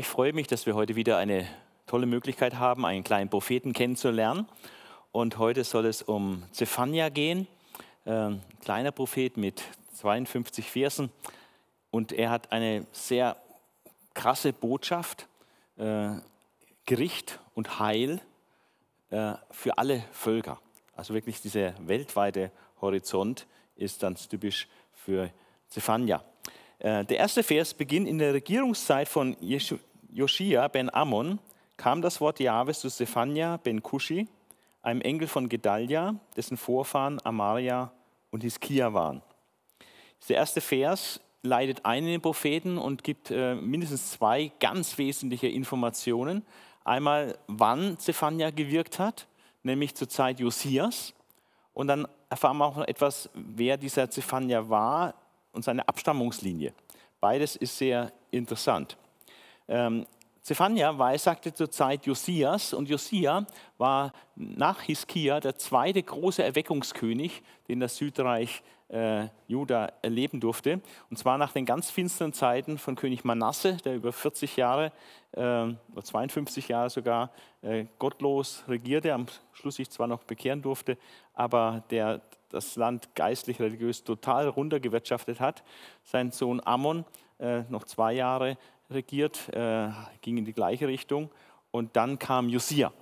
ich freue mich, dass wir heute wieder eine tolle Möglichkeit haben, einen kleinen Propheten kennenzulernen. Und heute soll es um Zephania gehen, äh, kleiner Prophet mit 52 Versen. Und er hat eine sehr krasse Botschaft, äh, Gericht und Heil äh, für alle Völker. Also wirklich dieser weltweite Horizont ist dann typisch für Zephania. Äh, der erste Vers beginnt in der Regierungszeit von Joschia ben Ammon, kam das Wort Jahwes zu Zephania ben Kushi, einem Enkel von Gedalia, dessen Vorfahren Amaria und Hiskia waren. Der erste Vers leitet ein in den Propheten und gibt äh, mindestens zwei ganz wesentliche Informationen. Einmal, wann Zephania gewirkt hat, nämlich zur Zeit Josias. Und dann erfahren wir auch noch etwas, wer dieser Zephania war, und seine Abstammungslinie. Beides ist sehr interessant. Ähm, Zephania weissagte zur Zeit Josias und Josia war nach Hiskia der zweite große Erweckungskönig, den das Südreich äh, Juda erleben durfte. Und zwar nach den ganz finsteren Zeiten von König Manasse, der über 40 Jahre, äh, oder 52 Jahre sogar, äh, gottlos regierte, am Schluss sich zwar noch bekehren durfte, aber der das Land geistlich, religiös total runtergewirtschaftet hat. Sein Sohn Ammon äh, noch zwei Jahre regiert, äh, ging in die gleiche Richtung. Und dann kam Josia.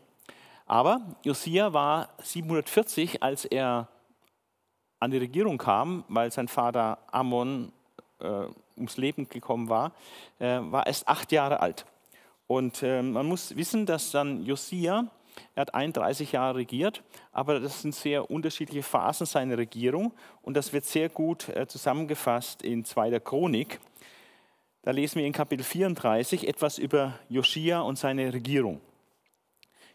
Aber Josia war 740, als er an die Regierung kam, weil sein Vater Ammon äh, ums Leben gekommen war, äh, war erst acht Jahre alt. Und äh, man muss wissen, dass dann Josia er hat 31 Jahre regiert, aber das sind sehr unterschiedliche Phasen seiner Regierung und das wird sehr gut äh, zusammengefasst in 2. Chronik. Da lesen wir in Kapitel 34 etwas über Joschia und seine Regierung.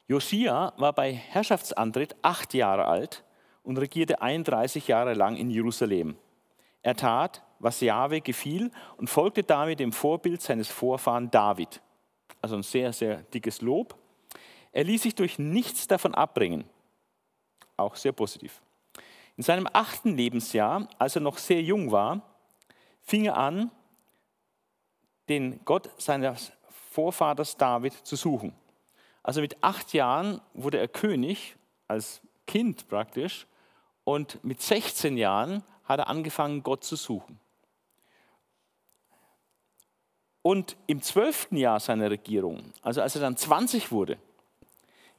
Joschia war bei Herrschaftsantritt acht Jahre alt und regierte 31 Jahre lang in Jerusalem. Er tat, was Jahwe gefiel und folgte damit dem Vorbild seines Vorfahren David. Also ein sehr, sehr dickes Lob. Er ließ sich durch nichts davon abbringen. Auch sehr positiv. In seinem achten Lebensjahr, als er noch sehr jung war, fing er an, den Gott seines Vorvaters David zu suchen. Also mit acht Jahren wurde er König, als Kind praktisch, und mit 16 Jahren hat er angefangen, Gott zu suchen. Und im zwölften Jahr seiner Regierung, also als er dann 20 wurde,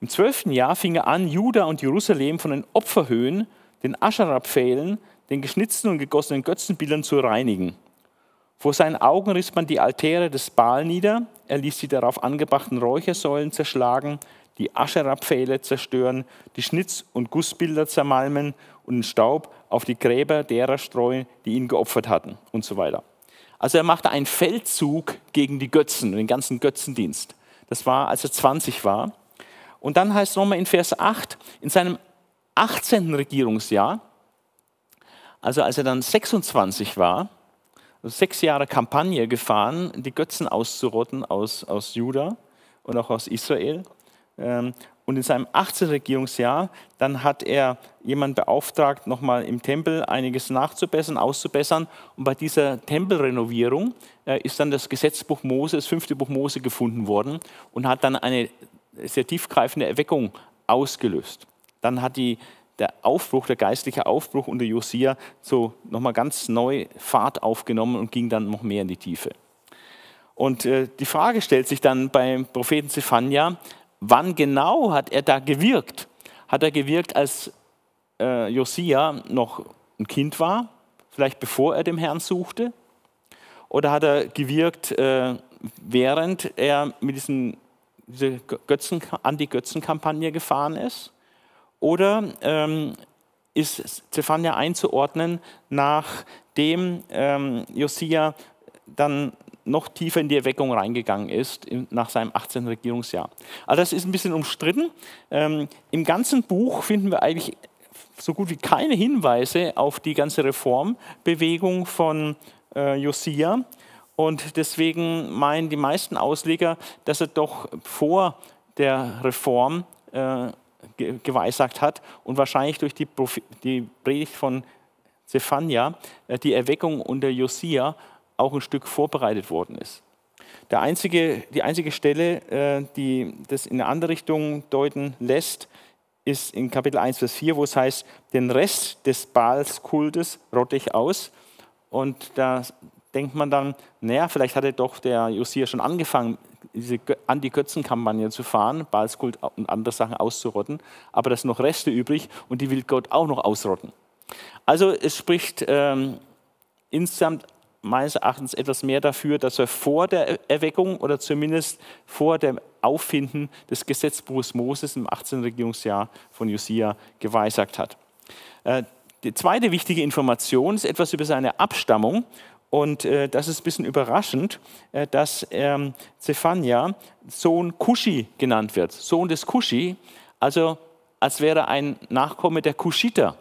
im zwölften Jahr fing er an, Juda und Jerusalem von den Opferhöhen, den Aschera-Pfählen, den geschnitzten und gegossenen Götzenbildern zu reinigen. Vor seinen Augen riss man die Altäre des Baal nieder, er ließ die darauf angebrachten Räuchersäulen zerschlagen, die Aschera-Pfähle zerstören, die Schnitz- und Gussbilder zermalmen und den Staub auf die Gräber derer streuen, die ihn geopfert hatten und so weiter. Also er machte einen Feldzug gegen die Götzen, den ganzen Götzendienst. Das war, als er 20 war. Und dann heißt es nochmal in Vers 8, in seinem 18. Regierungsjahr, also als er dann 26 war, sechs Jahre Kampagne gefahren, die Götzen auszurotten aus, aus Juda und auch aus Israel. Ähm, und in seinem 18. Regierungsjahr, dann hat er jemanden beauftragt, nochmal im Tempel einiges nachzubessern, auszubessern. Und bei dieser Tempelrenovierung äh, ist dann das Gesetzbuch Mose, das fünfte Buch Mose gefunden worden und hat dann eine sehr tiefgreifende Erweckung ausgelöst. Dann hat die, der Aufbruch, der geistliche Aufbruch unter Josia so nochmal ganz neu Fahrt aufgenommen und ging dann noch mehr in die Tiefe. Und äh, die Frage stellt sich dann beim Propheten Zephania, wann genau hat er da gewirkt? Hat er gewirkt, als äh, Josia noch ein Kind war, vielleicht bevor er dem Herrn suchte? Oder hat er gewirkt, äh, während er mit diesen diese Götzen, Anti-Götzen-Kampagne gefahren ist? Oder ähm, ist Zephania einzuordnen, nachdem ähm, Josia dann noch tiefer in die Erweckung reingegangen ist, nach seinem 18. Regierungsjahr. Also das ist ein bisschen umstritten. Ähm, Im ganzen Buch finden wir eigentlich so gut wie keine Hinweise auf die ganze Reformbewegung von äh, Josia. Und deswegen meinen die meisten Ausleger, dass er doch vor der Reform äh, geweissagt hat und wahrscheinlich durch die, die Predigt von Zephania äh, die Erweckung unter Josia auch ein Stück vorbereitet worden ist. Der einzige, die einzige Stelle, äh, die das in eine andere Richtung deuten lässt, ist in Kapitel 1, Vers 4, wo es heißt, den Rest des Baalskultes rotte ich aus. Und da denkt man dann, naja, vielleicht hatte doch der Josia schon angefangen, diese Anti-Götzen-Kampagne zu fahren, Baalskult und andere Sachen auszurotten, aber da sind noch Reste übrig und die will Gott auch noch ausrotten. Also es spricht ähm, insgesamt meines Erachtens etwas mehr dafür, dass er vor der Erweckung oder zumindest vor dem Auffinden des Gesetzbuches Moses im 18. Regierungsjahr von Josia geweissagt hat. Äh, die zweite wichtige Information ist etwas über seine Abstammung. Und äh, das ist ein bisschen überraschend, äh, dass ähm, Zephania Sohn Kushi genannt wird. Sohn des Kushi, also als wäre ein Nachkomme der Kushiter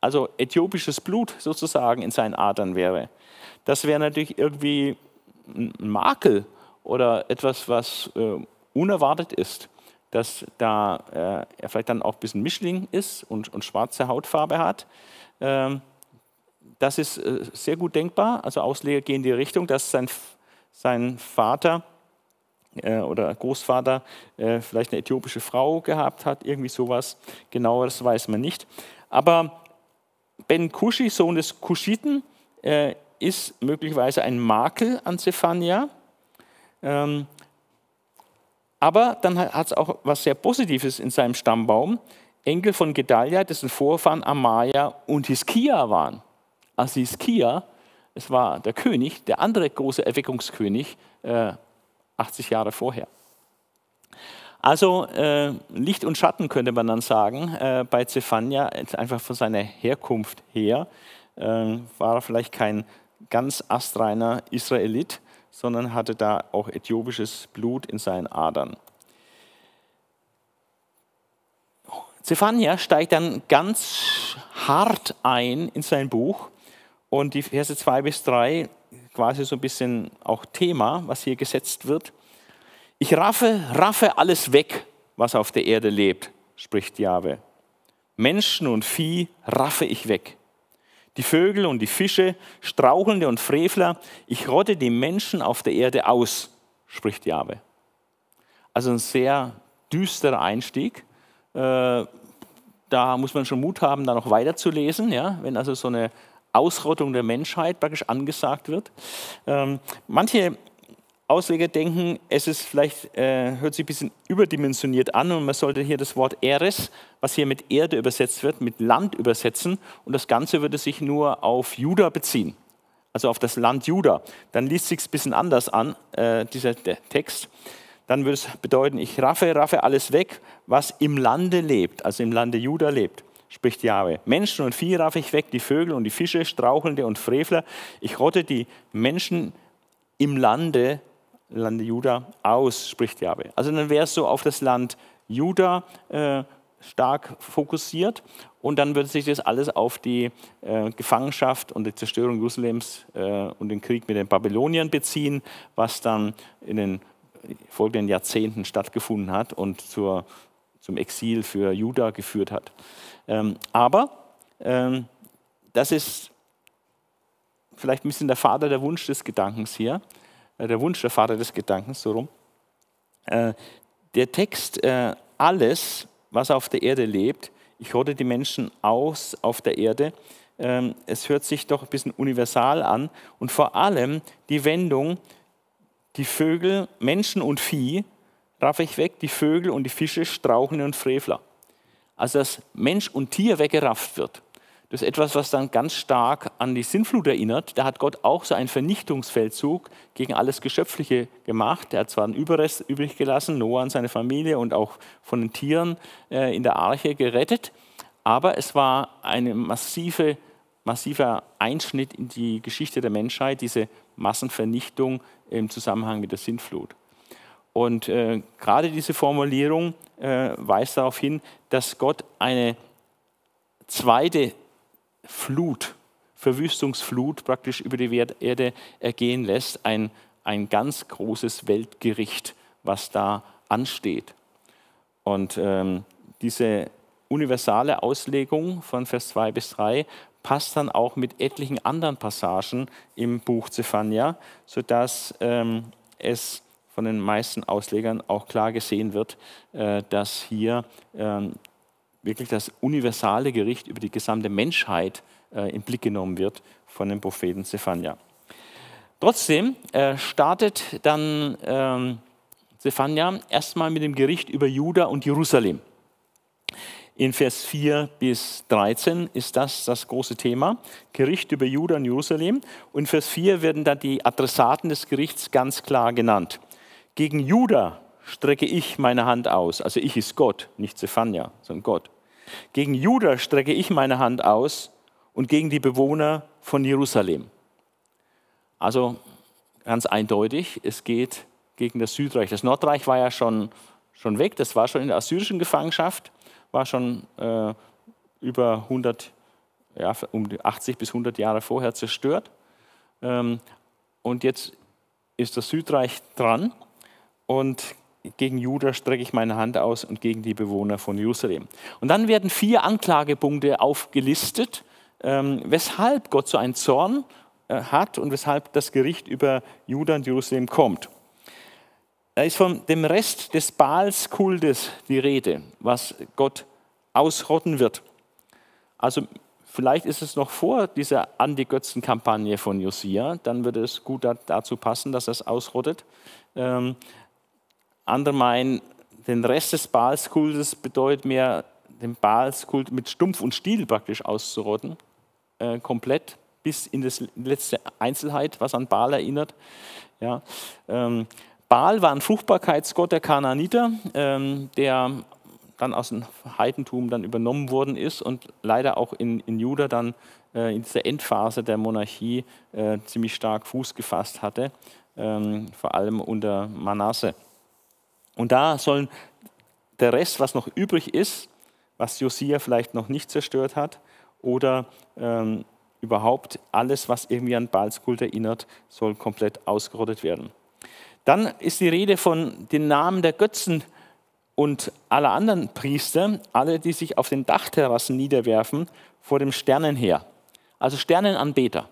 also äthiopisches Blut sozusagen in seinen Adern wäre. Das wäre natürlich irgendwie ein Makel oder etwas, was äh, unerwartet ist, dass da äh, er vielleicht dann auch ein bisschen Mischling ist und, und schwarze Hautfarbe hat. Ähm, das ist äh, sehr gut denkbar. Also Ausleger gehen in die Richtung, dass sein, sein Vater äh, oder Großvater äh, vielleicht eine äthiopische Frau gehabt hat, irgendwie sowas. Genaueres weiß man nicht. Aber Ben Kushi, Sohn des Kuschiten, ist möglicherweise ein Makel an Zephania. Ähm, aber dann hat es auch was sehr Positives in seinem Stammbaum. Enkel von Gedalia, dessen Vorfahren Amaya und Hiskia waren. Hiskia, es war der König, der andere große Erweckungskönig, äh, 80 Jahre vorher. Also äh, Licht und Schatten könnte man dann sagen, äh, bei Zephania, einfach von seiner Herkunft her, äh, war er vielleicht kein ganz astreiner Israelit, sondern hatte da auch äthiopisches Blut in seinen Adern. Zephania steigt dann ganz hart ein in sein Buch und die Verse 2 bis 3, quasi so ein bisschen auch Thema, was hier gesetzt wird. Ich raffe, raffe alles weg, was auf der Erde lebt, spricht Jahwe. Menschen und Vieh raffe ich weg. Die Vögel und die Fische, Strauchelnde und Frevler, ich rotte die Menschen auf der Erde aus, spricht Jahwe. Also ein sehr düsterer Einstieg. Äh, da muss man schon Mut haben, da noch weiterzulesen, ja? wenn also so eine Ausrottung der Menschheit praktisch angesagt wird. Ähm, manche Ausleger denken, es ist vielleicht, äh, hört sich ein bisschen überdimensioniert an und man sollte hier das Wort Eres, was hier mit Erde übersetzt wird, mit Land übersetzen und das Ganze würde sich nur auf Juda beziehen, also auf das Land Juda. Dann liest sich ein bisschen anders an, äh, dieser Text. Dann würde es bedeuten, ich raffe, raffe alles weg, was im Lande lebt, also im Lande Juda lebt spricht Jahwe. Menschen und Vieh raffe ich weg, die Vögel und die Fische, Strauchelnde und Frevler. Ich rotte die Menschen im Lande Lande Juda aus, spricht Jahwe. Also dann wäre es so auf das Land Juda äh, stark fokussiert und dann würde sich das alles auf die äh, Gefangenschaft und die Zerstörung Jerusalems äh, und den Krieg mit den Babyloniern beziehen, was dann in den folgenden Jahrzehnten stattgefunden hat und zur, zum Exil für Juda geführt hat. Ähm, aber ähm, das ist vielleicht ein bisschen der Vater der Wunsch des Gedankens hier. Äh, der Wunsch, der Vater des Gedankens, so rum. Äh, der Text, äh, alles, was auf der Erde lebt, ich rotte die Menschen aus auf der Erde, ähm, es hört sich doch ein bisschen universal an und vor allem die Wendung, die Vögel, Menschen und Vieh, raffe ich weg, die Vögel und die Fische, Strauchen und Frevler. Also dass Mensch und Tier weggerafft wird. Das ist etwas, was dann ganz stark an die Sintflut erinnert. Da hat Gott auch so einen Vernichtungsfeldzug gegen alles Geschöpfliche gemacht. Er hat zwar einen Überrest übrig gelassen, Noah und seine Familie und auch von den Tieren äh, in der Arche gerettet, aber es war ein massive, massiver Einschnitt in die Geschichte der Menschheit, diese Massenvernichtung im Zusammenhang mit der Sintflut. Und äh, gerade diese Formulierung äh, weist darauf hin, dass Gott eine zweite Flut, Verwüstungsflut praktisch über die Erde ergehen lässt. Ein, ein ganz großes Weltgericht, was da ansteht. Und ähm, diese universale Auslegung von Vers 2 bis 3 passt dann auch mit etlichen anderen Passagen im Buch Zephania, sodass ähm, es von den meisten Auslegern auch klar gesehen wird, äh, dass hier ähm, wirklich das universale Gericht über die gesamte Menschheit äh, in Blick genommen wird von dem Propheten Zephania. Trotzdem äh, startet dann ähm, Zephania erstmal mit dem Gericht über Juda und Jerusalem. In Vers 4 bis 13 ist das das große Thema, Gericht über Juda und Jerusalem. Und in Vers 4 werden dann die Adressaten des Gerichts ganz klar genannt. Gegen Juda strecke ich meine Hand aus, also ich ist Gott, nicht Zephania, sondern Gott. Gegen Juda strecke ich meine Hand aus und gegen die Bewohner von Jerusalem. Also ganz eindeutig, es geht gegen das Südreich. Das Nordreich war ja schon, schon weg, das war schon in der assyrischen Gefangenschaft war schon äh, über 100, ja, um 80 bis 100 Jahre vorher zerstört. Ähm, und jetzt ist das Südreich dran und gegen Juda strecke ich meine Hand aus und gegen die Bewohner von Jerusalem. Und dann werden vier Anklagepunkte aufgelistet, ähm, weshalb Gott so einen Zorn äh, hat und weshalb das Gericht über Juda und Jerusalem kommt. Da ist von dem Rest des Baalskultes die Rede, was Gott ausrotten wird. Also vielleicht ist es noch vor dieser Anti-Götzen-Kampagne von Josia, dann würde es gut dazu passen, dass er es ausrottet. Andere meinen, den Rest des Baalskultes bedeutet mehr, den Baalskult mit Stumpf und Stiel praktisch auszurotten, äh, komplett bis in das letzte Einzelheit, was an Baal erinnert. Ja, ähm, Baal war ein Fruchtbarkeitsgott der Kanaaniter, ähm, der dann aus dem Heidentum dann übernommen worden ist und leider auch in, in Juda dann äh, in dieser Endphase der Monarchie äh, ziemlich stark Fuß gefasst hatte, ähm, vor allem unter Manasse. Und da sollen der Rest, was noch übrig ist, was Josia vielleicht noch nicht zerstört hat, oder ähm, überhaupt alles, was irgendwie an Baalskult erinnert, soll komplett ausgerottet werden. Dann ist die Rede von den Namen der Götzen und aller anderen Priester, alle, die sich auf den Dachterrassen niederwerfen, vor dem Sternenheer. Also Sternenanbeter,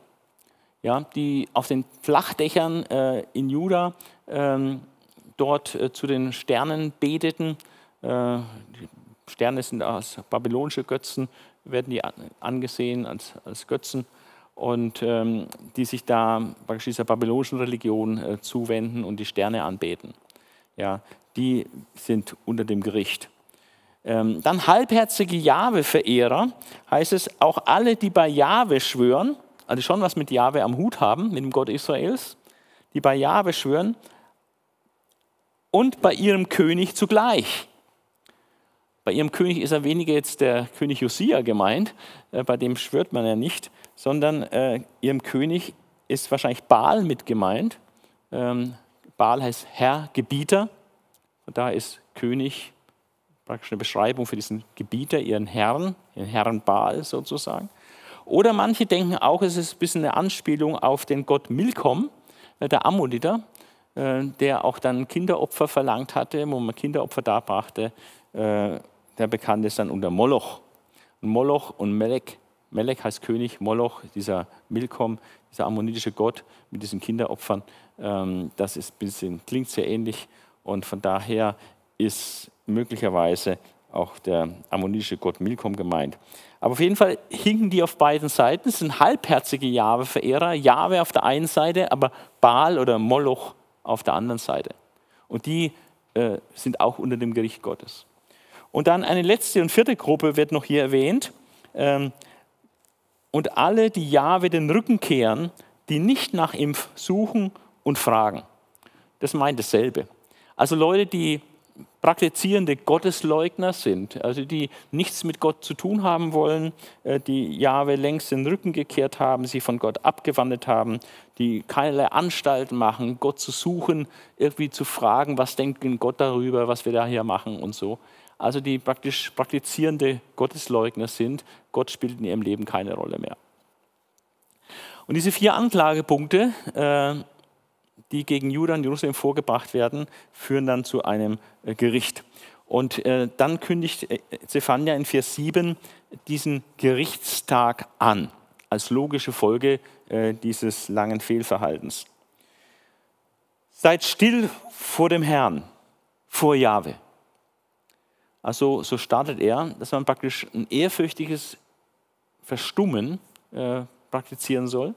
ja, die auf den Flachdächern äh, in Juda ähm, dort äh, zu den Sternen beteten. Äh, Sterne sind als babylonische Götzen, werden die angesehen als, als Götzen und ähm, die sich da praktisch dieser babylonischen Religion äh, zuwenden und die Sterne anbeten. Ja, die sind unter dem Gericht. Ähm, dann halbherzige Jahwe-Verehrer heißt es, auch alle, die bei Jahwe schwören, also schon was mit Jahwe am Hut haben, mit dem Gott Israels, die bei Jahwe schwören und bei ihrem König zugleich. Bei ihrem König ist er weniger jetzt der König Josia gemeint, äh, bei dem schwört man ja nicht, sondern äh, ihrem König ist wahrscheinlich Baal mit gemeint. Ähm, Baal heißt Herr, Gebieter. Und da ist König praktisch eine Beschreibung für diesen Gebieter, ihren Herrn, ihren Herrn Baal sozusagen. Oder manche denken auch, es ist ein bisschen eine Anspielung auf den Gott Milkom, äh, der Ammoniter, der auch dann Kinderopfer verlangt hatte, wo man Kinderopfer darbrachte. Äh, der bekannt ist dann unter Moloch. Moloch und Melek Melek heißt König, Moloch, dieser Milkom, dieser ammonitische Gott mit diesen Kinderopfern, ähm, das ist bisschen, klingt sehr ähnlich und von daher ist möglicherweise auch der ammonitische Gott Milkom gemeint. Aber auf jeden Fall hinken die auf beiden Seiten. Es sind halbherzige Jahwe-Verehrer. Jahwe auf der einen Seite, aber Baal oder Moloch auf der anderen Seite. Und die äh, sind auch unter dem Gericht Gottes. Und dann eine letzte und vierte Gruppe wird noch hier erwähnt. Ähm, und alle, die Jahwe den Rücken kehren, die nicht nach ihm suchen und fragen. Das meint dasselbe. Also Leute, die praktizierende Gottesleugner sind, also die nichts mit Gott zu tun haben wollen, äh, die Jahwe längst den Rücken gekehrt haben, sich von Gott abgewandt haben, die keinerlei Anstalten machen, Gott zu suchen, irgendwie zu fragen, was denkt Gott darüber, was wir da hier machen und so also die praktisch praktizierende Gottesleugner sind. Gott spielt in ihrem Leben keine Rolle mehr. Und diese vier Anklagepunkte, äh, die gegen Judah und Jerusalem vorgebracht werden, führen dann zu einem äh, Gericht. Und äh, dann kündigt Zephania in Vers 7 diesen Gerichtstag an, als logische Folge dieses langen Fehlverhaltens. Seid still vor dem Herrn, vor Jahwe. Also so startet er, dass man praktisch ein ehrfürchtiges Verstummen äh, praktizieren soll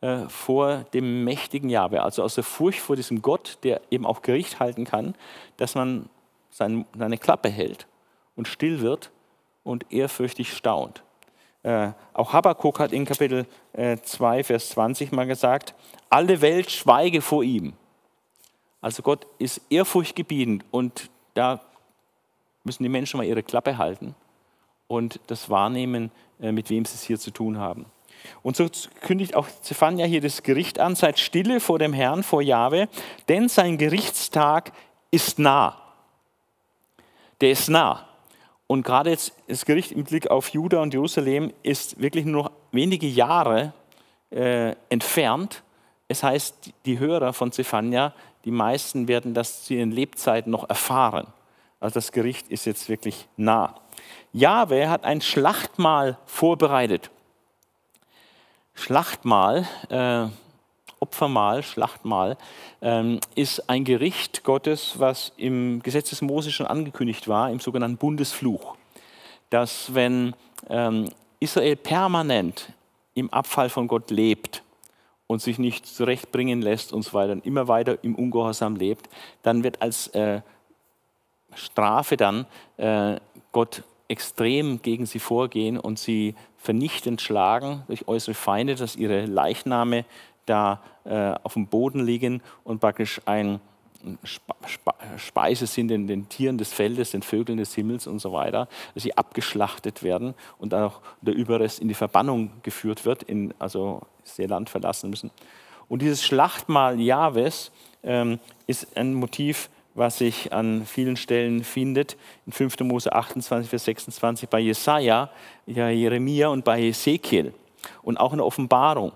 äh, vor dem mächtigen Jahwe. Also aus der Furcht vor diesem Gott, der eben auch Gericht halten kann, dass man sein, seine Klappe hält und still wird und ehrfürchtig staunt. Äh, auch Habakkuk hat in Kapitel äh, 2, Vers 20 mal gesagt, alle Welt schweige vor ihm. Also Gott ist ehrfurchtgebietend und da müssen die Menschen mal ihre Klappe halten und das wahrnehmen, äh, mit wem sie es hier zu tun haben. Und so kündigt auch Zephania hier das Gericht an, seid stille vor dem Herrn, vor Jahwe, denn sein Gerichtstag ist nah. Der ist nah. Und gerade jetzt das Gericht im Blick auf Juda und Jerusalem ist wirklich nur noch wenige Jahre äh, entfernt. Es heißt, die Hörer von Zephania, die meisten werden das zu ihren Lebzeiten noch erfahren. Also das Gericht ist jetzt wirklich nah. Jahwe hat ein Schlachtmahl vorbereitet. Schlachtmahl, äh, Opfermahl, Schlachtmahl, ähm, ist ein Gericht Gottes, was im Gesetz des Mose schon angekündigt war, im sogenannten Bundesfluch. Dass wenn ähm, Israel permanent im Abfall von Gott lebt und sich nicht zurechtbringen lässt und so weiter und immer weiter im Ungehorsam lebt, dann wird als äh, Strafe dann äh, Gott extrem gegen sie vorgehen und sie vernichtend schlagen durch äußere Feinde, dass ihre Leichname da äh, auf dem Boden liegen und praktisch ein Speise sind den, den, Tieren des Feldes, den Vögeln des Himmels und so weiter, dass sie abgeschlachtet werden und dann auch der Überrest in die Verbannung geführt wird, in, also das Land verlassen müssen. Und dieses Schlachtmahl Jahwes ähm, ist ein Motiv, was sich an vielen Stellen findet. In 5. Mose 28, Vers 26 bei Jesaja, ja, Jeremia und bei Ezekiel und auch in der Offenbarung.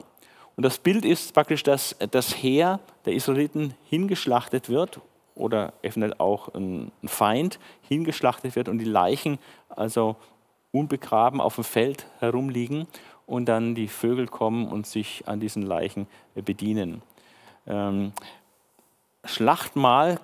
Und das Bild ist praktisch, dass das Heer der Israeliten hingeschlachtet wird oder eventuell auch ein Feind hingeschlachtet wird und die Leichen also unbegraben auf dem Feld herumliegen und dann die Vögel kommen und sich an diesen Leichen bedienen. Ähm, Schlachtmahl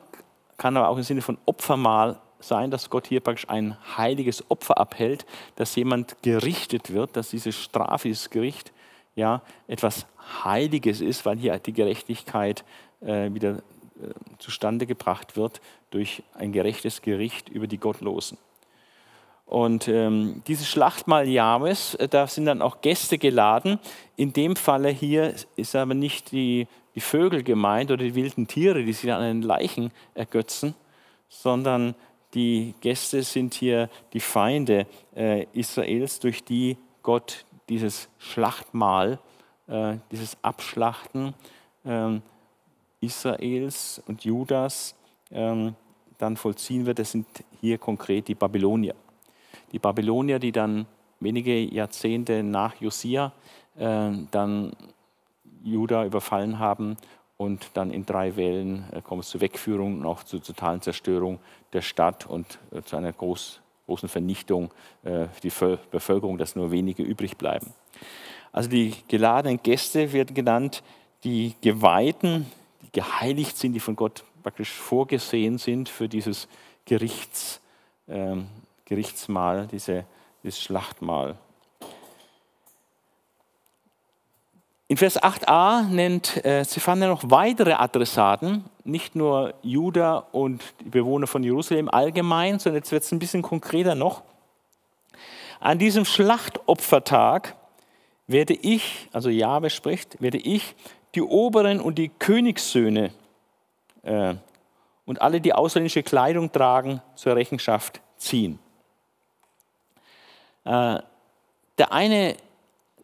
kann aber auch im Sinne von Opfermahl sein, dass Gott hier praktisch ein heiliges Opfer abhält, dass jemand gerichtet wird, dass diese Strafe, dieses Gericht ja etwas Heiliges ist, weil hier die Gerechtigkeit äh, wieder äh, zustande gebracht wird durch ein gerechtes Gericht über die Gottlosen. Und ähm, dieses Schlachtmahl Jahwes, äh, da sind dann auch Gäste geladen. In dem Falle hier ist aber nicht die, die Vögel gemeint oder die wilden Tiere, die sich an den Leichen ergötzen, sondern die Gäste sind hier die Feinde äh, Israels, durch die Gott dieses Schlachtmahl, äh, dieses Abschlachten äh, Israels und Judas ähm, dann vollziehen wird. Das sind hier konkret die Babylonier. Die Babylonier, die dann wenige Jahrzehnte nach Josia äh, dann Juda überfallen haben und dann in drei Wellen äh, kommt es zur Wegführung und auch zur totalen Zerstörung der Stadt und äh, zu einer groß, großen Vernichtung äh, die Bevölkerung, dass nur wenige übrig bleiben. Also die geladenen Gäste werden genannt, die Geweihten, die geheiligt sind, die von Gott praktisch vorgesehen sind für dieses Gerichts, ähm, Gerichtsmahl, diese, dieses Schlachtmahl. In Vers 8a nennt äh, Zephania noch weitere Adressaten, nicht nur Juda und die Bewohner von Jerusalem allgemein, sondern jetzt wird es ein bisschen konkreter noch. An diesem Schlachtopfertag werde ich, also Jahwe spricht, werde ich die Oberen und die Königssöhne äh, und alle, die ausländische Kleidung tragen, zur Rechenschaft ziehen. Äh, der eine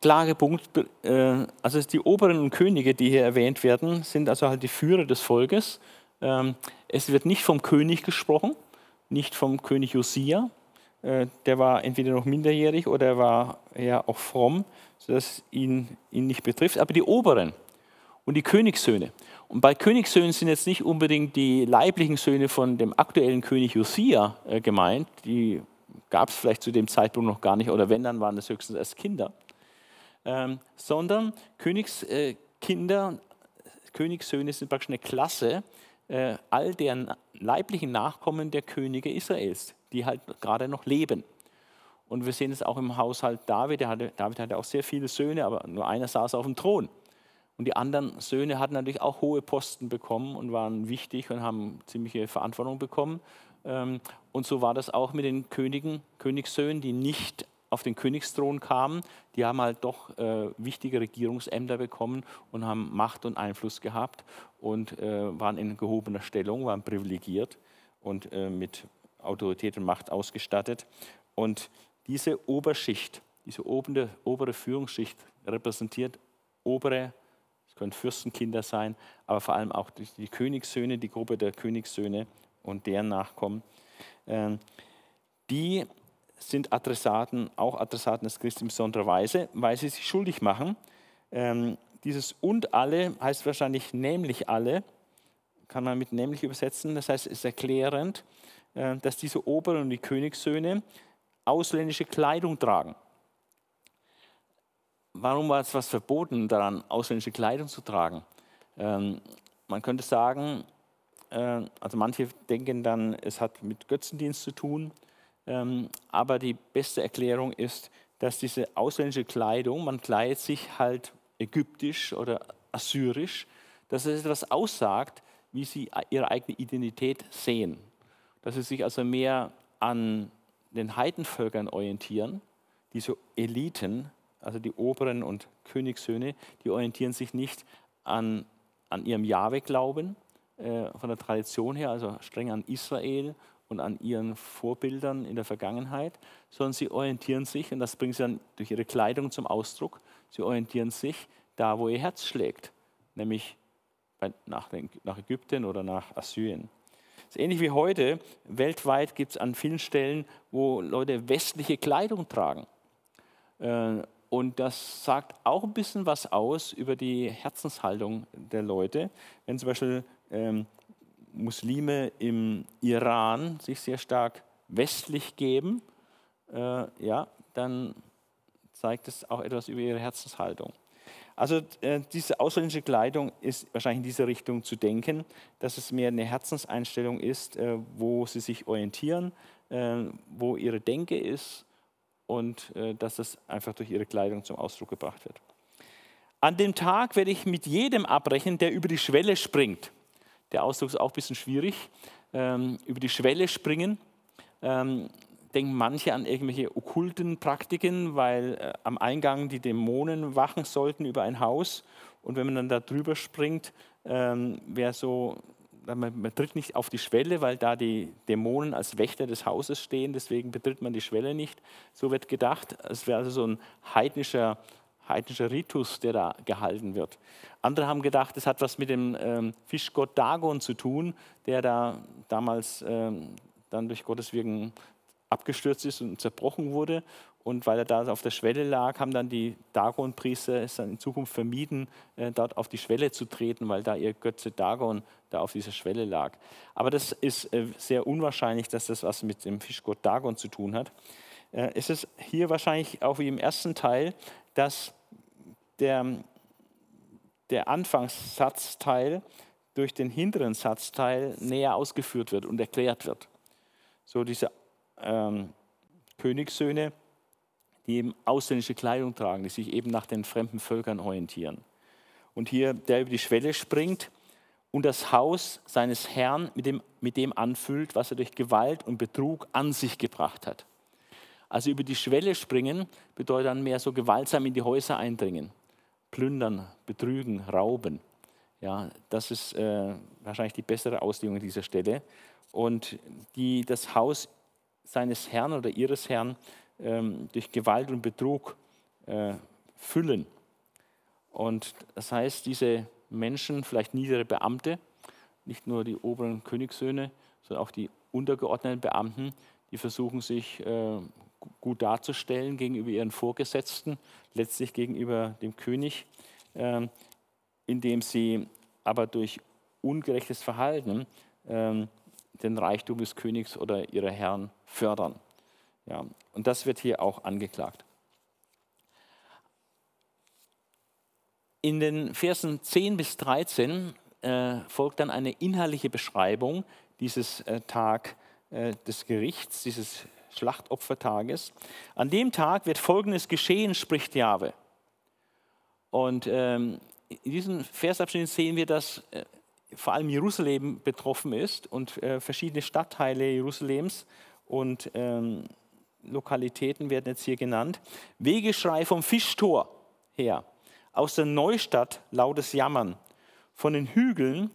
Klagepunkt, äh, also die Oberen und Könige, die hier erwähnt werden, sind also halt die Führer des Volkes. Ähm, es wird nicht vom König gesprochen, nicht vom König Josia. Äh, der war entweder noch minderjährig oder er war ja auch fromm, sodass ihn, ihn nicht betrifft. Aber die Oberen und die Königssöhne. Und bei Königssöhnen sind jetzt nicht unbedingt die leiblichen Söhne von dem aktuellen König Josia äh, gemeint. Die gab es vielleicht zu dem Zeitpunkt noch gar nicht, oder wenn, dann waren es höchstens erst Kinder ähm, sondern Königskinder, Königssöhne sind praktisch eine Klasse äh, all der leiblichen Nachkommen der Könige Israels, die halt gerade noch leben. Und wir sehen es auch im Haushalt David. Hatte, David hatte auch sehr viele Söhne, aber nur einer saß auf dem Thron. Und die anderen Söhne hatten natürlich auch hohe Posten bekommen und waren wichtig und haben ziemliche Verantwortung bekommen. Ähm, und so war das auch mit den Königen, Königssöhnen, die nicht auf den Königsthron kamen. Die haben halt doch äh, wichtige Regierungsämter bekommen und haben Macht und Einfluss gehabt und äh, waren in gehobener Stellung, waren privilegiert und äh, mit Autorität und Macht ausgestattet. Und diese Oberschicht, diese obere, obere Führungsschicht repräsentiert obere, es können Fürstenkinder sein, aber vor allem auch die Königssöhne, die Gruppe der Königssöhne und deren Nachkommen. Ähm, die sind Adressaten, auch Adressaten des Christus in besonderer Weise, weil sie sich schuldig machen. Ähm, dieses und alle heißt wahrscheinlich nämlich alle, kann man mit nämlich übersetzen. Das heißt, es ist erklärend, äh, dass diese Oberen und die Königssöhne ausländische Kleidung tragen. Warum war es was verboten daran, ausländische Kleidung zu tragen? Ähm, man könnte sagen, äh, also manche denken dann, es hat mit Götzendienst zu tun, aber die beste Erklärung ist, dass diese ausländische Kleidung, man kleidet sich halt ägyptisch oder assyrisch, dass es etwas aussagt, wie sie ihre eigene Identität sehen. Dass sie sich also mehr an den Heidenvölkern orientieren, diese Eliten, also die Oberen und Königssöhne, die orientieren sich nicht an, an ihrem Jahwe-Glauben äh, von der Tradition her, also streng an Israel und an ihren Vorbildern in der Vergangenheit, sondern sie orientieren sich, und das bringen sie dann durch ihre Kleidung zum Ausdruck, sie orientieren sich da, wo ihr Herz schlägt, nämlich nach, Ägypten oder nach Assyrien. Das ist ähnlich wie heute. Weltweit gibt es an vielen Stellen, wo Leute westliche Kleidung tragen. Äh, und das sagt auch ein bisschen was aus über die Herzenshaltung der Leute. Wenn zum Beispiel ähm, Muslime im Iran sich sehr stark westlich geben, äh, ja, dann zeigt es auch etwas über ihre Herzenshaltung. Also äh, diese ausländische Kleidung ist wahrscheinlich in diese Richtung zu denken, dass es mehr eine Herzenseinstellung ist, äh, wo sie sich orientieren, äh, wo ihre Denke ist und äh, dass das einfach durch ihre Kleidung zum Ausdruck gebracht wird. An dem Tag werde ich mit jedem abbrechen, der über die Schwelle springt. Der Ausdruck ist auch ein bisschen schwierig. Ähm, über die Schwelle springen. Ähm, denken manche an irgendwelche okkulten Praktiken, weil äh, am Eingang die Dämonen wachen sollten über ein Haus. Und wenn man dann da drüber springt, ähm, wäre so, man, man, tritt nicht auf die Schwelle, weil da die Dämonen als Wächter des Hauses stehen, deswegen betritt man die Schwelle nicht. So wird gedacht, es wäre also so ein heidnischer heidnischer Ritus, der da gehalten wird. Andere haben gedacht, es hat was mit dem ähm, Fischgott Dagon zu tun, der da damals ähm, dann durch Gottes Wirken abgestürzt ist und zerbrochen wurde. Und weil er da auf der Schwelle lag, haben dann die Dagon-Priester es dann in Zukunft vermieden, äh, dort auf die Schwelle zu treten, weil da ihr Götze Dagon da auf dieser Schwelle lag. Aber das ist äh, sehr unwahrscheinlich, dass das was mit dem Fischgott Dagon zu tun hat. Äh, es ist hier wahrscheinlich auch wie im ersten Teil, dass der, der Anfangssatzteil durch den hinteren Satzteil näher ausgeführt wird und erklärt wird. So diese ähm, Königssöhne, die eben ausländische Kleidung tragen, die sich eben nach den fremden Völkern orientieren. Und hier der über die Schwelle springt und das Haus seines Herrn mit dem, mit dem anfüllt, was er durch Gewalt und Betrug an sich gebracht hat. Also über die Schwelle springen bedeutet dann mehr so gewaltsam in die Häuser eindringen plündern, betrügen, rauben. Ja, das ist äh, wahrscheinlich die bessere Auslegung dieser Stelle. Und die das Haus seines Herrn oder ihres Herrn ähm, durch Gewalt und Betrug äh, füllen. Und das heißt, diese Menschen, vielleicht niedere Beamte, nicht nur die oberen Königssöhne, sondern auch die untergeordneten Beamten, die versuchen sich äh, gut darzustellen gegenüber ihren Vorgesetzten, letztlich gegenüber dem König, ähm, indem sie aber durch ungerechtes Verhalten ähm, den Reichtum des Königs oder ihrer Herren fördern. Ja, und das wird hier auch angeklagt. in den Versen 10 bis 13 äh, folgt dann eine inhaltliche Beschreibung dieses äh, Tag äh, des Gerichts, dieses Schlachtopfertages. An dem Tag wird Folgendes geschehen, spricht Jahwe. Und ähm, in diesem Versabschnitt sehen wir, dass äh, vor allem Jerusalem betroffen ist und äh, verschiedene Stadtteile Jerusalems und ähm, Lokalitäten werden jetzt hier genannt. Wegeschrei vom Fischtor her, aus der Neustadt lautes Jammern, von den Hügeln,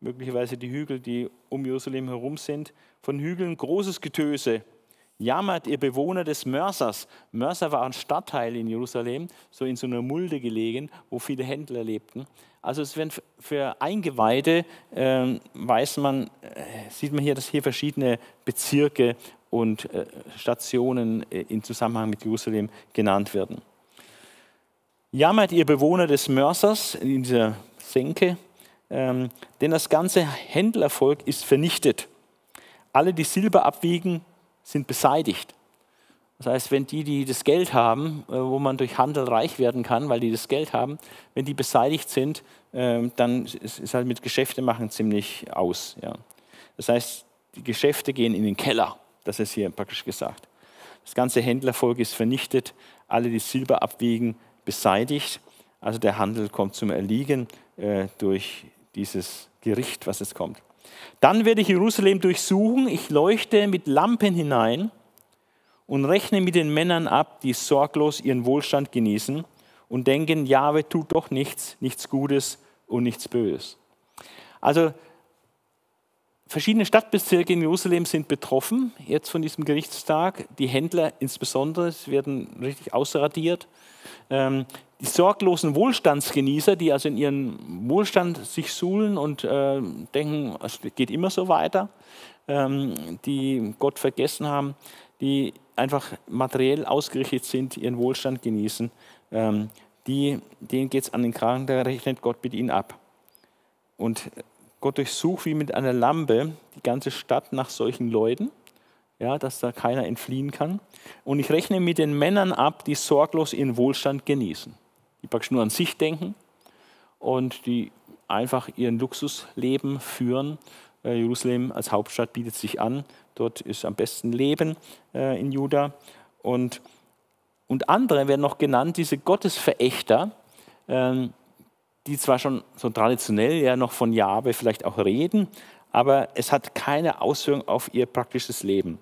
möglicherweise die Hügel, die um Jerusalem herum sind, von Hügeln großes Getöse. Jammert ihr Bewohner des Mörsers. Mörser war ein Stadtteil in Jerusalem, so in so einer Mulde gelegen, wo viele Händler lebten. Also es werden für Eingeweihte, äh, weiß man, äh, sieht man hier, dass hier verschiedene Bezirke und äh, Stationen äh, im Zusammenhang mit Jerusalem genannt werden. Jammert ihr Bewohner des Mörsers in dieser Senke, ähm, denn das ganze Händlervolk ist vernichtet. Alle, die Silber abwiegen, sind beseitigt. Das heißt, wenn die, die das Geld haben, äh, wo man durch Handel reich werden kann, weil die das Geld haben, wenn die beseitigt sind, ähm, dann ist halt mit Geschäfte machen ziemlich aus. Das heißt, die Geschäfte gehen in den Keller. Das ist hier praktisch gesagt. Das ganze Händlervolk ist vernichtet, alle, die Silber abwiegen, beseitigt. Also der Handel kommt zum Erliegen äh, durch dieses Gericht, was es kommt. Dann werde ich Jerusalem durchsuchen, ich leuchte mit Lampen hinein und rechne mit den Männern ab, die sorglos ihren Wohlstand genießen und denken, Jahwe tut doch nichts, nichts Gutes und nichts Böses. Also verschiedene Stadtbezirke in Jerusalem sind betroffen jetzt von diesem Gerichtstag. Die Händler insbesondere werden richtig ausradiert. Ähm, die sorglosen Wohlstandsgenießer, die also in ihren Wohlstand sich suhlen und äh, denken, es geht immer so weiter, ähm, die Gott vergessen haben, die einfach materiell ausgerichtet sind, ihren Wohlstand genießen, ähm, die, denen geht es an den Kragen, da rechnet Gott mit ihnen ab. Und Gott durchsucht wie mit einer Lampe die ganze Stadt nach solchen Leuten, ja, dass da keiner entfliehen kann. Und ich rechne mit den Männern ab, die sorglos ihren Wohlstand genießen, die praktisch nur an sich denken und die einfach ihren Luxusleben führen. Äh, Jerusalem als Hauptstadt bietet sich an, Dort ist am besten Leben äh, in Juda. Und, und andere werden noch genannt, diese Gottesverächter, ähm, die zwar schon so traditionell ja noch von Jahwe vielleicht auch reden, aber es hat keine Auswirkung auf ihr praktisches Leben.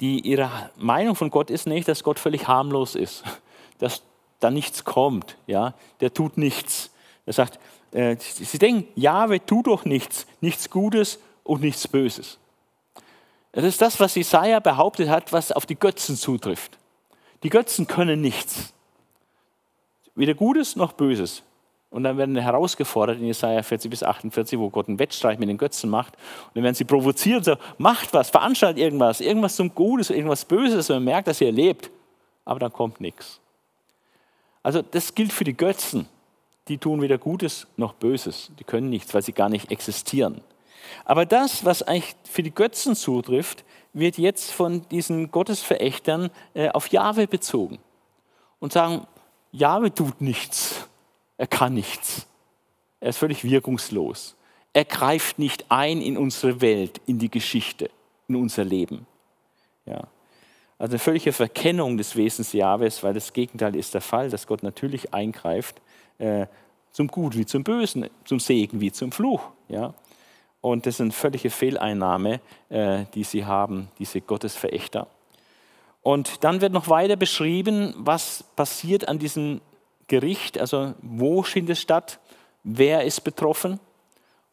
Die, ihre Meinung von Gott ist nicht, dass Gott völlig harmlos ist, dass da nichts kommt. Ja? Der tut nichts. Er sagt, äh, sie denken, Jahwe tut doch nichts, nichts Gutes und nichts Böses. Das ist das, was Jesaja behauptet hat, was auf die Götzen zutrifft. Die Götzen können nichts. Weder Gutes noch Böses. Und dann werden sie herausgefordert in Jesaja 40 bis 48, wo Gott einen Wettstreit mit den Götzen macht. Und dann werden sie provoziert und sagen: Macht was, veranstaltet irgendwas, irgendwas zum Gutes, irgendwas Böses. Und man merkt, dass ihr lebt. Aber dann kommt nichts. Also, das gilt für die Götzen. Die tun weder Gutes noch Böses. Die können nichts, weil sie gar nicht existieren. Aber das, was eigentlich für die Götzen zutrifft, wird jetzt von diesen Gottesverächtern äh, auf Jahwe bezogen und sagen, Jahwe tut nichts, er kann nichts, er ist völlig wirkungslos, er greift nicht ein in unsere Welt, in die Geschichte, in unser Leben. Ja. Also eine völlige Verkennung des Wesens Jahwes, weil das Gegenteil ist der Fall, dass Gott natürlich eingreift, äh, zum Gut wie zum Bösen, zum Segen wie zum Fluch. Ja. Und das ist eine völlige Fehleinnahme, äh, die sie haben, diese Gottesverächter. Und dann wird noch weiter beschrieben, was passiert an diesem Gericht, also wo findet es statt, wer ist betroffen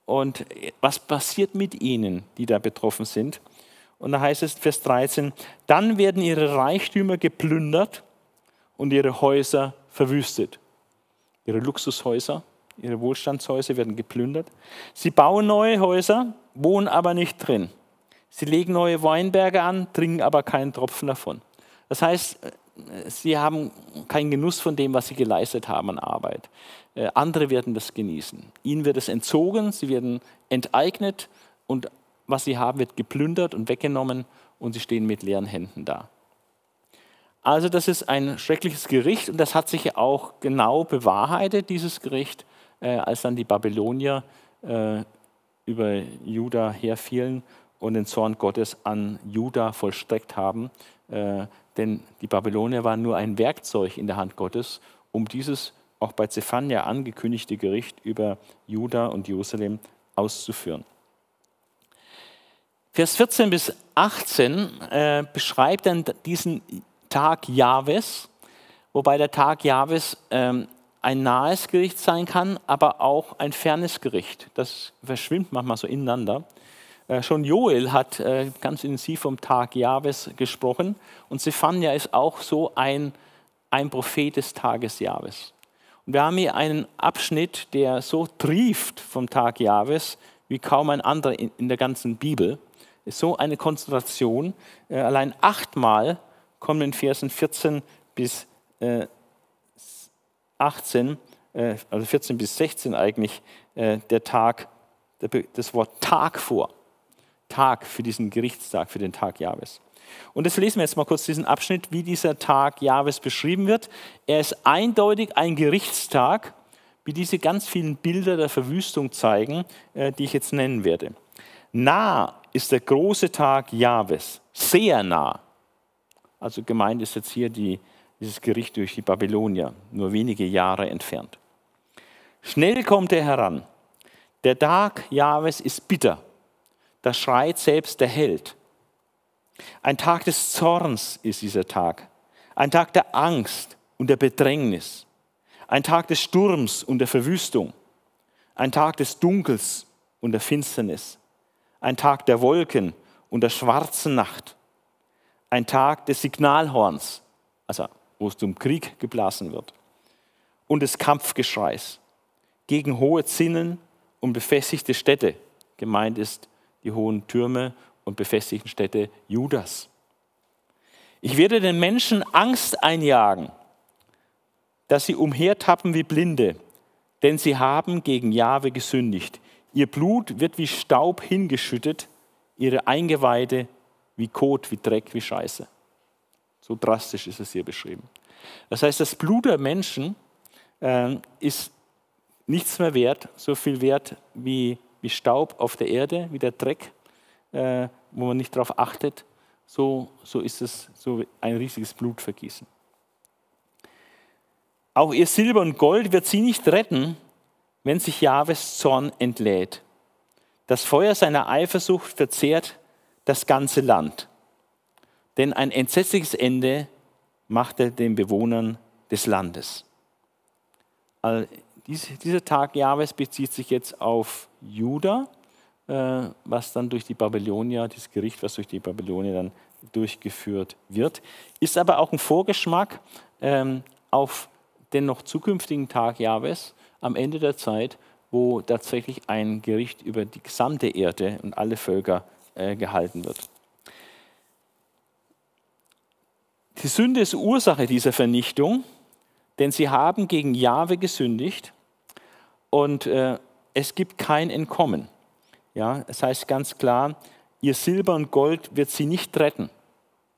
und was passiert mit ihnen, die da betroffen sind. Und da heißt es, Vers 13, dann werden ihre Reichtümer geplündert und ihre Häuser verwüstet. Ihre Luxushäuser Ihre Wohlstandshäuser werden geplündert. Sie bauen neue Häuser, wohnen aber nicht drin. Sie legen neue Weinberge an, trinken aber keinen Tropfen davon. Das heißt, sie haben keinen Genuss von dem, was sie geleistet haben an Arbeit. Äh, andere werden das genießen. Ihnen wird es entzogen, sie werden enteignet und was sie haben, wird geplündert und weggenommen und sie stehen mit leeren Händen da. Also das ist ein schreckliches Gericht und das hat sich auch genau bewahrheitet, dieses Gericht, äh, als dann die Babylonier äh, über Juda herfielen und den Zorn Gottes an Juda vollstreckt haben. Äh, denn die Babylonier waren nur ein Werkzeug in der Hand Gottes, um dieses auch bei Zephania angekündigte Gericht über Juda und Jerusalem auszuführen. Vers 14 bis 18 äh, beschreibt dann diesen Tag Jahwes, wobei der Tag Jahwes ähm, ein nahes Gericht sein kann, aber auch ein fernes Gericht. Das verschwimmt manchmal so ineinander. Äh, schon Joel hat äh, ganz intensiv vom Tag Jahwes gesprochen und Zephania ist auch so ein, ein Prophet des Tages Jahwes. Und wir haben hier einen Abschnitt, der so trieft vom Tag Jahwes wie kaum ein anderer in, der ganzen Bibel so eine Konzentration. Äh, allein achtmal kommen in Versen 14 bis äh, 18, äh, also 14 bis 16 eigentlich, der Tag, das Wort Tag vor. Tag für diesen Gerichtstag, für den Tag Jahwes. Und das lesen wir jetzt mal kurz diesen Abschnitt, wie dieser Tag Jahwes beschrieben wird. Er ist eindeutig ein Gerichtstag, wie diese ganz vielen Bilder der Verwüstung zeigen, äh, die ich jetzt nennen werde. Nah ist der große Tag Jahwes, sehr nah. Also gemeint ist jetzt hier die, dieses Gericht durch die Babylonier, nur wenige Jahre entfernt. Schnell kommt er heran. Der Tag Jahwes ist bitter. Da schreit selbst der Held. Ein Tag des Zorns ist dieser Tag. Ein Tag der Angst und der Bedrängnis. Ein Tag des Sturms und der Verwüstung. Ein Tag des Dunkels und der Finsternis ein Tag der Wolken und der schwarzen Nacht, ein Tag des Signalhorns, also wo es zum Krieg geblasen wird, und des Kampfgeschreis gegen hohe Zinnen und befestigte Städte. Gemeint ist die hohen Türme und befestigten Städte Judas. Ich werde den Menschen Angst einjagen, dass sie umhertappen wie Blinde, denn sie haben gegen Jahwe gesündigt. Ihr Blut wird wie Staub hingeschüttet, ihre Eingeweide wie Kot, wie Dreck, wie Scheiße. So drastisch ist es hier beschrieben. Das heißt, das Blut der Menschen äh, ist nichts mehr wert, so viel wert wie, wie Staub auf der Erde, wie der Dreck, äh, wo man nicht darauf achtet. So, so ist es so ein riesiges Blutvergießen. Auch ihr Silber und Gold wird sie nicht retten, wenn sich Jahwes Zorn entlädt. Das Feuer seiner Eifersucht verzehrt das ganze Land. Denn ein entsetzliches Ende macht er den Bewohnern des Landes. Also dieser Tag Jahwes bezieht sich jetzt auf Juda, äh, was dann durch die Babylonier, das Gericht, was durch die Babylonier dann durchgeführt wird, ist aber auch ein Vorgeschmack ähm, auf den noch zukünftigen Tag Jahwes, am Ende der Zeit, wo tatsächlich ein Gericht über die gesamte Erde und alle Völker äh, gehalten wird. Die Sünde ist Ursache dieser Vernichtung, denn sie haben gegen Jahwe gesündigt und äh, es gibt kein Entkommen. Ja, es heißt ganz klar, ihr Silber und Gold wird sie nicht retten.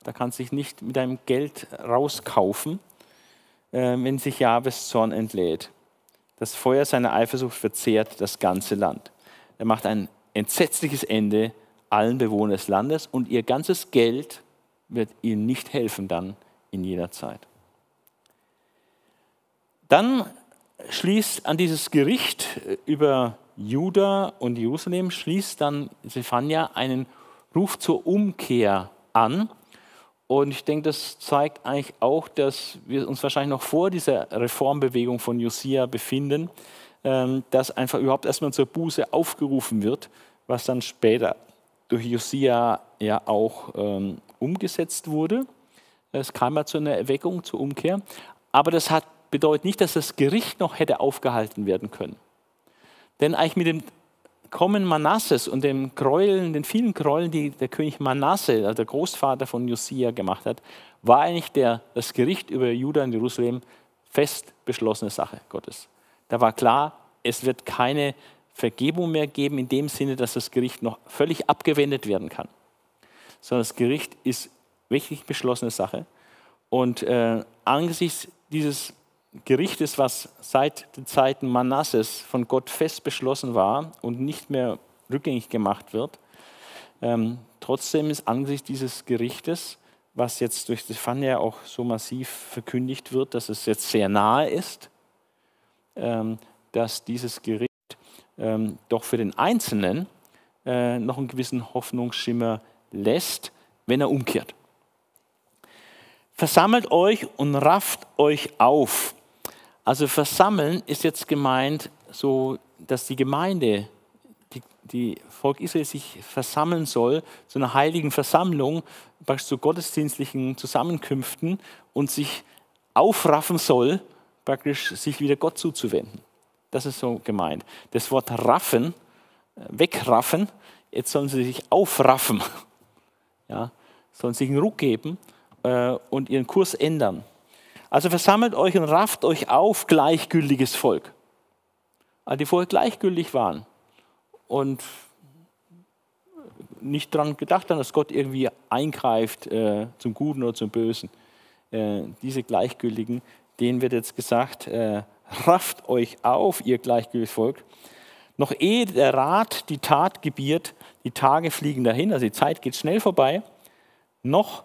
Da kann sich nicht mit einem Geld rauskaufen, äh, wenn sich Jahwes Zorn entlädt. Das Feuer seiner Eifersucht verzehrt das ganze Land. Er macht ein entsetzliches Ende allen Bewohnern des Landes und ihr ganzes Geld wird ihnen nicht helfen dann in jener Zeit. Dann schließt an dieses Gericht über Juda und Jerusalem, schließt dann Zephania einen Ruf zur Umkehr an. Und ich denke, das zeigt eigentlich auch, dass wir uns wahrscheinlich noch vor dieser Reformbewegung von Josia befinden, ähm, dass einfach überhaupt erstmal zur Buße aufgerufen wird, was dann später durch Josia ja auch ähm, umgesetzt wurde. Es kam ja zu einer Erweckung, zur Umkehr. Aber das hat, bedeutet nicht, dass das Gericht noch hätte aufgehalten werden können. Denn eigentlich mit dem Kommen Manasses und dem Gräueln, den vielen Gräueln, die der König Manasse, also der Großvater von Josia, gemacht hat, war eigentlich der, das Gericht über Juda und Jerusalem fest beschlossene Sache Gottes. Da war klar, es wird keine Vergebung mehr geben in dem Sinne, dass das Gericht noch völlig abgewendet werden kann. Sondern das Gericht ist wirklich beschlossene Sache. Und äh, angesichts dieses Gerichtes, was seit den Zeiten Manasses von Gott fest beschlossen war und nicht mehr rückgängig gemacht wird, ähm, trotzdem ist angesichts dieses Gerichtes, was jetzt durch Stefania auch so massiv verkündigt wird, dass es jetzt sehr nahe ist, ähm, dass dieses Gericht ähm, doch für den Einzelnen äh, noch einen gewissen Hoffnungsschimmer lässt, wenn er umkehrt. Versammelt euch und rafft euch auf. Also versammeln ist jetzt gemeint, so dass die Gemeinde, die, die Volk Israel sich versammeln soll zu einer heiligen Versammlung, praktisch zu gottesdienstlichen Zusammenkünften und sich aufraffen soll, praktisch sich wieder Gott zuzuwenden. Das ist so gemeint. Das Wort raffen, äh, wegraffen, jetzt sollen sie sich aufraffen, ja, sollen sich einen Ruck geben äh, und ihren Kurs ändern. Also versammelt euch und rafft euch auf, gleichgültiges Volk. Also die vorher gleichgültig waren und nicht daran gedacht haben, dass Gott irgendwie eingreift äh, zum Guten oder zum Bösen. Äh, diese Gleichgültigen, denen wird jetzt gesagt, äh, rafft euch auf, ihr gleichgültiges Volk. Noch ehe der Rat die Tat gebiert, die Tage fliegen dahin, also die Zeit geht schnell vorbei, noch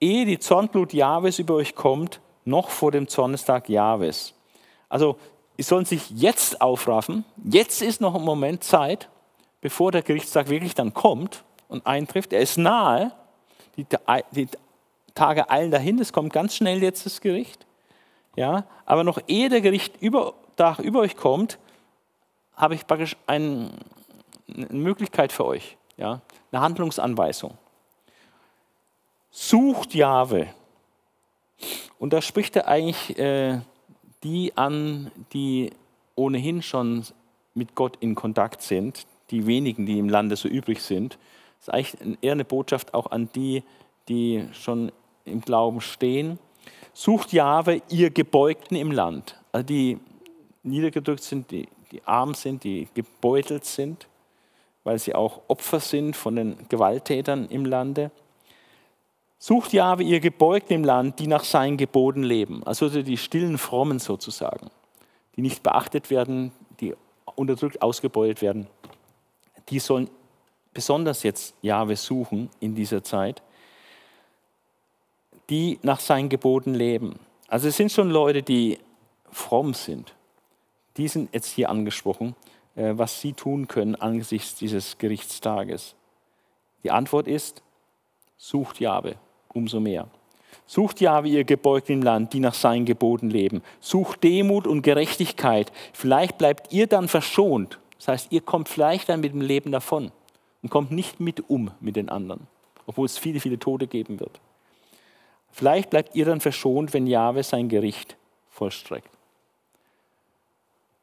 ehe die Zornblut Jahwes über euch kommt, noch vor dem Zornestag Jahwes. Also, sie sollen sich jetzt aufraffen. Jetzt ist noch ein Moment Zeit, bevor der Gerichtstag wirklich dann kommt und eintrifft. Er ist nahe. Die, die Tage eilen dahin. Es kommt ganz schnell jetzt das Gericht. Ja, aber noch ehe der Gerichtstag über euch kommt, habe ich praktisch ein, eine Möglichkeit für euch, ja, eine Handlungsanweisung. Sucht Jahwe. Und da spricht er eigentlich äh, die an, die ohnehin schon mit Gott in Kontakt sind, die wenigen, die im Lande so übrig sind. Das ist eigentlich eher eine Botschaft auch an die, die schon im Glauben stehen. Sucht Jahwe, ihr Gebeugten im Land. Also die niedergedrückt sind, die die arm sind, die gebeutelt sind, weil sie auch Opfer sind von den Gewalttätern im Lande. Sucht Jahwe ihr Gebeugten im Land, die nach seinen Geboten leben, also die stillen Frommen sozusagen, die nicht beachtet werden, die unterdrückt ausgebeutet werden. Die sollen besonders jetzt Jahwe suchen in dieser Zeit, die nach seinen Geboten leben. Also es sind schon Leute, die fromm sind, die sind jetzt hier angesprochen, äh, was sie tun können angesichts dieses Gerichtstages. Die Antwort ist, sucht Jahwe umso mehr. Sucht Jahwe ihr Gebeugt im Land, die nach seinen Geboten leben. Sucht Demut und Gerechtigkeit. Vielleicht bleibt ihr dann verschont. Das heißt, ihr kommt vielleicht dann mit dem Leben davon und kommt nicht mit um mit den anderen, obwohl es viele, viele Tote geben wird. Vielleicht bleibt ihr dann verschont, wenn Jahwe sein Gericht vollstreckt.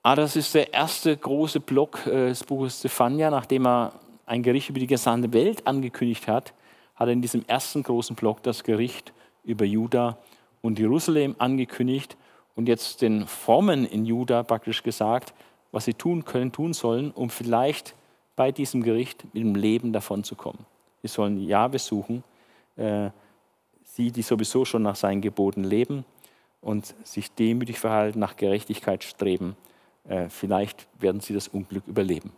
Ah, das ist der erste große Block äh, des Buches Stefania, nachdem er ein Gericht über die gesamte Welt angekündigt hat, hat er in diesem ersten großen Block das Gericht über Juda und Jerusalem angekündigt und jetzt den Formen in Juda praktisch gesagt, was sie tun können, tun sollen, um vielleicht bei diesem Gericht mit dem Leben davon zu kommen. Sie sollen Ja besuchen, äh, sie, die sowieso schon nach seinen Geboten leben und sich demütig verhalten, nach Gerechtigkeit streben äh, vielleicht werden sie das Unglück überleben.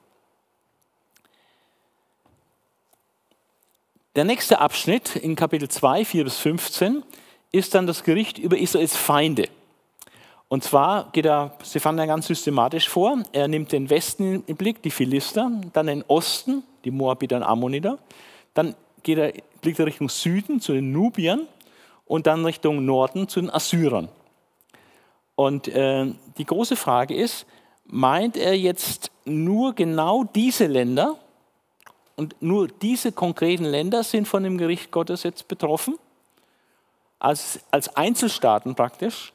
Der nächste Abschnitt in Kapitel 2, 4 bis 15 ist dann das Gericht über Israels Feinde. Und zwar geht er Stefania ganz systematisch vor. Er nimmt den Westen im Blick, die Philister, dann den Osten, die Moabiter und Ammoniter. Dann geht er, blickt er Richtung Süden zu den Nubiern und dann Richtung Norden zu den Assyrern. Und äh, die große Frage ist, meint er jetzt nur genau diese Länder und nur diese konkreten Länder sind von dem Gericht Gottes jetzt betroffen, als, als Einzelstaaten praktisch?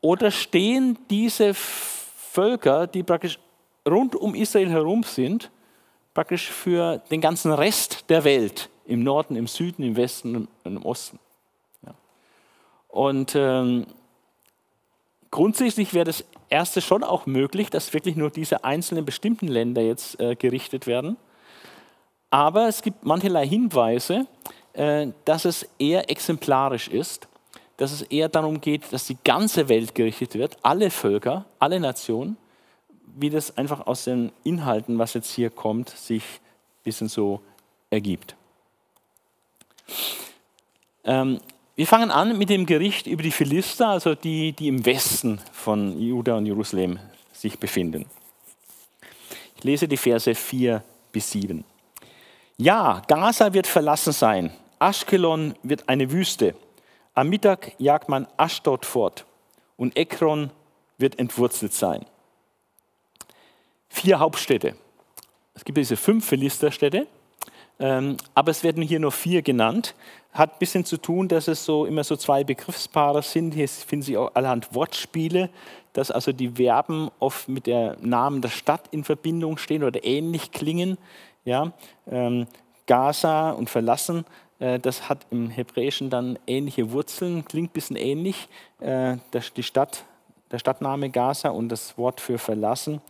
Oder stehen diese Völker, die praktisch rund um Israel herum sind, praktisch für den ganzen Rest der Welt, im Norden, im Süden, im Westen und im Osten? Ja. Und ähm, grundsätzlich wäre das erste schon auch möglich, dass wirklich nur diese einzelnen bestimmten Länder jetzt äh, gerichtet werden. Aber es gibt mancherlei Hinweise, äh, dass es eher exemplarisch ist, dass es eher darum geht, dass die ganze Welt gerichtet wird, alle Völker, alle Nationen, wie das einfach aus den Inhalten, was jetzt hier kommt, sich ein bisschen so ergibt. Ähm, wir fangen an mit dem Gericht über die Philister, also die, die im Westen von Juda und Jerusalem sich befinden. Ich lese die Verse 4 bis 7. Ja, Gaza wird verlassen sein, Aschkelon wird eine Wüste. Am Mittag jagt man Aschdod fort und Ekron wird entwurzelt sein. Vier Hauptstädte. Es gibt diese fünf Philisterstädte, ähm, aber es werden hier nur vier genannt. Hat ein bisschen zu tun, dass es so immer so zwei Begriffspaare sind. Hier finden Sie auch allerhand Wortspiele, dass also die Verben oft mit dem Namen der Stadt in Verbindung stehen oder ähnlich klingen. Ja, ähm, Gaza und verlassen, äh, das hat im Hebräischen dann ähnliche Wurzeln, klingt ein bisschen ähnlich. Äh, die Stadt, der Stadtname Gaza und das Wort für verlassen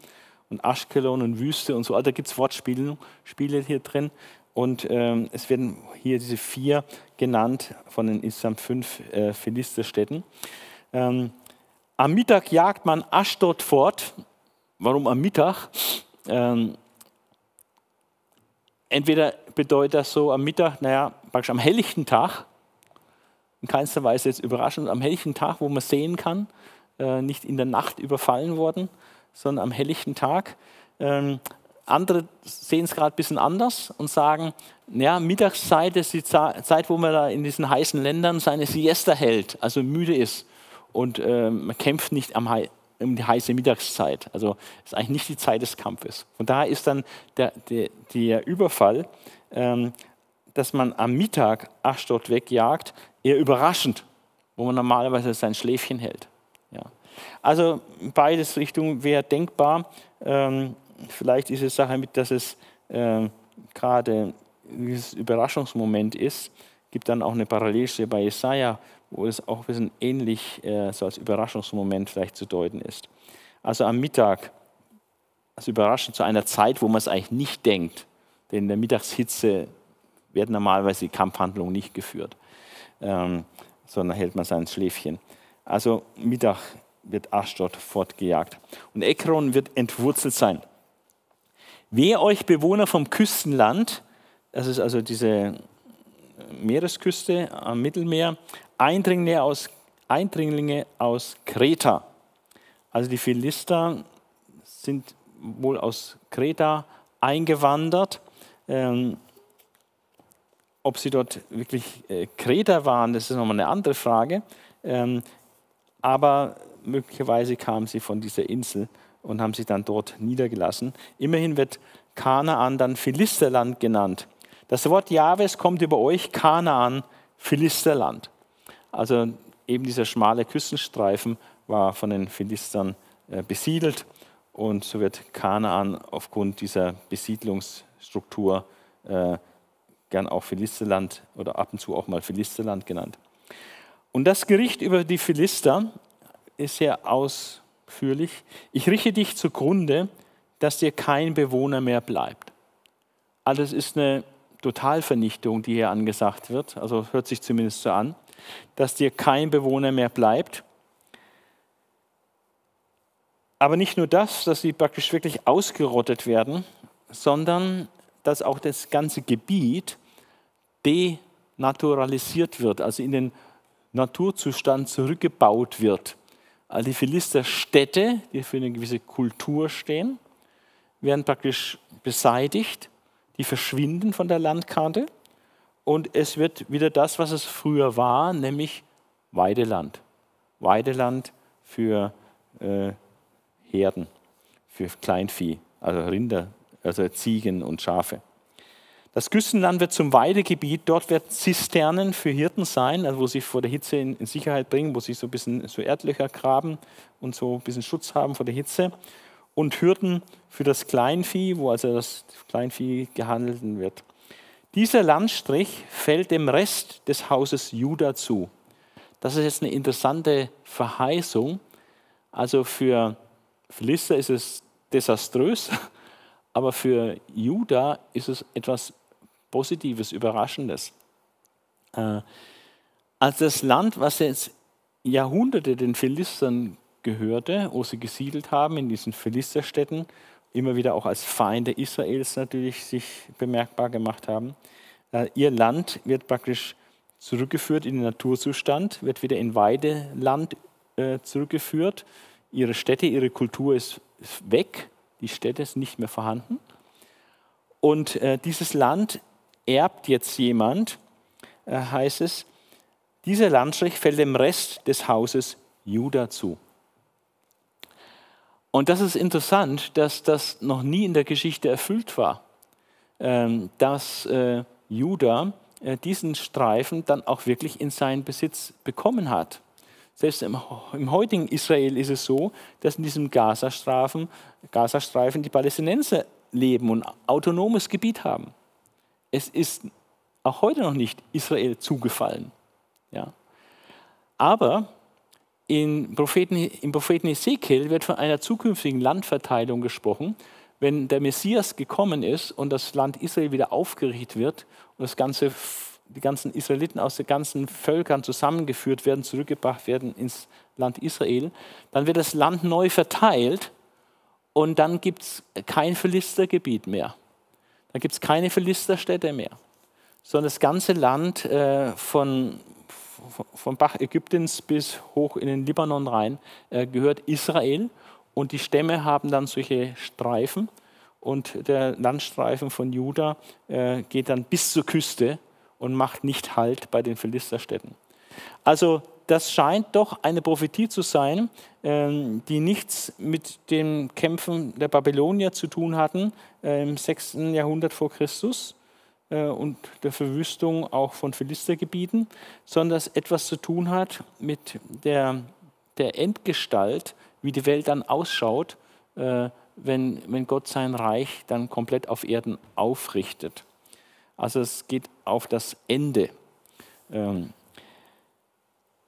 und Aschkelon und Wüste und so. Also da gibt es Wortspiele Spiele hier drin. Und ähm, es werden hier diese vier genannt von den insgesamt fünf äh, Philisterstädten. Ähm, am Mittag jagt man Aschdod fort. Warum am Mittag? Ähm, entweder bedeutet das so am Mittag, naja, praktisch am helllichten Tag, in keinster Weise jetzt überraschend, am helllichten Tag, wo man sehen kann, äh, nicht in der Nacht überfallen worden, sondern am helllichten Tag. Ähm, andere sehen es gerade ein bisschen anders und sagen, ja, Mittagszeit ist die Zeit, wo man da in diesen heißen Ländern seine Siesta hält, also müde ist und äh, man kämpft nicht am, um die heiße Mittagszeit. Also ist eigentlich nicht die Zeit des Kampfes. Von daher ist dann der, der, der Überfall, ähm, dass man am Mittag Aschdod wegjagt, eher überraschend, wo man normalerweise sein Schläfchen hält. Ja. Also beides Richtungen wäre denkbar. Ähm, vielleicht ist es Sache mit, dass es äh, gerade dieses Überraschungsmoment ist. Gibt dann auch eine Parallelstelle bei Jesaja, wo es auch ein bisschen ähnlich äh, so als Überraschungsmoment vielleicht zu deuten ist. Also am Mittag, also überraschend zu einer Zeit, wo man es eigentlich nicht denkt, denn in der Mittagshitze werden normalerweise die Kampfhandlungen nicht geführt, ähm, sondern hält man sein Schläfchen. Also Mittag wird Aschdod fortgejagt und Ekron wird entwurzelt sein. Wer euch Bewohner vom Küstenland, das ist also diese Meeresküste am Mittelmeer, Eindringlinge aus, Eindringlinge aus Kreta. Also die Philister sind wohl aus Kreta eingewandert. Ähm, ob sie dort wirklich äh, Kreter waren, das ist nochmal eine andere Frage. Ähm, aber möglicherweise kamen sie von dieser Insel und haben sich dann dort niedergelassen. Immerhin wird Kanaan dann Philisterland genannt. Das Wort Jahwes kommt über euch, Kanaan, Philisterland. Also eben dieser schmale Küstenstreifen war von den Philistern äh, besiedelt und so wird Kanaan aufgrund dieser Besiedlungsstruktur äh, gern auch Philisterland oder ab und zu auch mal Philisterland genannt. Und das Gericht über die Philister ist sehr ausführlich. Ich richte dich zugrunde, dass dir kein Bewohner mehr bleibt. Also es ist eine Totalvernichtung, die hier angesagt wird, also hört sich zumindest so an dass dir kein Bewohner mehr bleibt. Aber nicht nur das, dass sie praktisch wirklich ausgerottet werden, sondern dass auch das ganze Gebiet denaturalisiert wird, also in den Naturzustand zurückgebaut wird. Also die Philisterstädte, die für eine gewisse Kultur stehen, werden praktisch beseitigt, die verschwinden von der Landkarte und es wird wieder das, was es früher war, nämlich Weideland. Weideland für äh, Herden, für Kleinvieh, also Rinder, also Ziegen und Schafe. Das Küstenland wird zum Weidegebiet. Dort werden Zisternen für Hirten sein, also wo sie vor der Hitze in, in, Sicherheit bringen, wo sie so ein bisschen so Erdlöcher graben und so ein bisschen Schutz haben vor der Hitze. Und Hürden für das Kleinvieh, wo also das Kleinvieh gehandelt wird. Dieser Landstrich fällt dem Rest des Hauses Juda zu. Das ist jetzt eine interessante Verheißung. Also für Philister ist es desaströs, aber für Juda ist es etwas Positives, Überraschendes. Äh, also das Land, was jetzt Jahrhunderte den Philistern gehörte, wo sie gesiedelt haben in diesen Philisterstädten, immer wieder auch als Feinde Israels natürlich sich bemerkbar gemacht haben. Äh, ihr Land wird praktisch zurückgeführt in den Naturzustand, wird wieder in Weideland äh, zurückgeführt. Ihre Städte, ihre Kultur ist, ist weg, die Städte sind nicht mehr vorhanden. Und äh, dieses Land erbt jetzt jemand, heißt es, dieser Landstrich fällt dem Rest des Hauses Juda zu. Und das ist interessant, dass das noch nie in der Geschichte erfüllt war, ähm, dass äh, Juda äh, diesen Streifen dann auch wirklich in seinen Besitz bekommen hat. Selbst im, im heutigen Israel ist es so, dass in diesem Gazastreifen, Gazastreifen die Palästinenser leben und autonomes Gebiet haben. Es ist auch heute noch nicht Israel zugefallen. Ja. Aber in Propheten, im Propheten Ezekiel wird von einer zukünftigen Landverteilung gesprochen, wenn der Messias gekommen ist und das Land Israel wieder aufgerichtet wird und das ganze, die ganzen Israeliten aus den ganzen Völkern zusammengeführt werden, zurückgebracht werden ins Land Israel, dann wird das Land neu verteilt und dann gibt es kein Philistergebiet mehr. Dann gibt es keine Philisterstädte mehr, sondern das ganze Land äh, von, vom Bach Ägyptens bis hoch in den Libanon rein äh, gehört Israel und die Stämme haben dann solche Streifen und der Landstreifen von Juda äh, geht dann bis zur Küste und macht nicht Halt bei den Philisterstädten. Also das scheint doch eine Prophetie zu sein, ähm, die nichts mit den Kämpfen der Babylonier zu tun hatten äh, im 6. Jahrhundert vor Christus und der Verwüstung auch von Philistergebieten, sondern das etwas zu tun hat mit der, der Endgestalt wie die Welt dann ausschaut, äh, wenn, wenn Gott sein Reich dann komplett auf Erden aufrichtet. Also es geht auf das Ende. Ähm,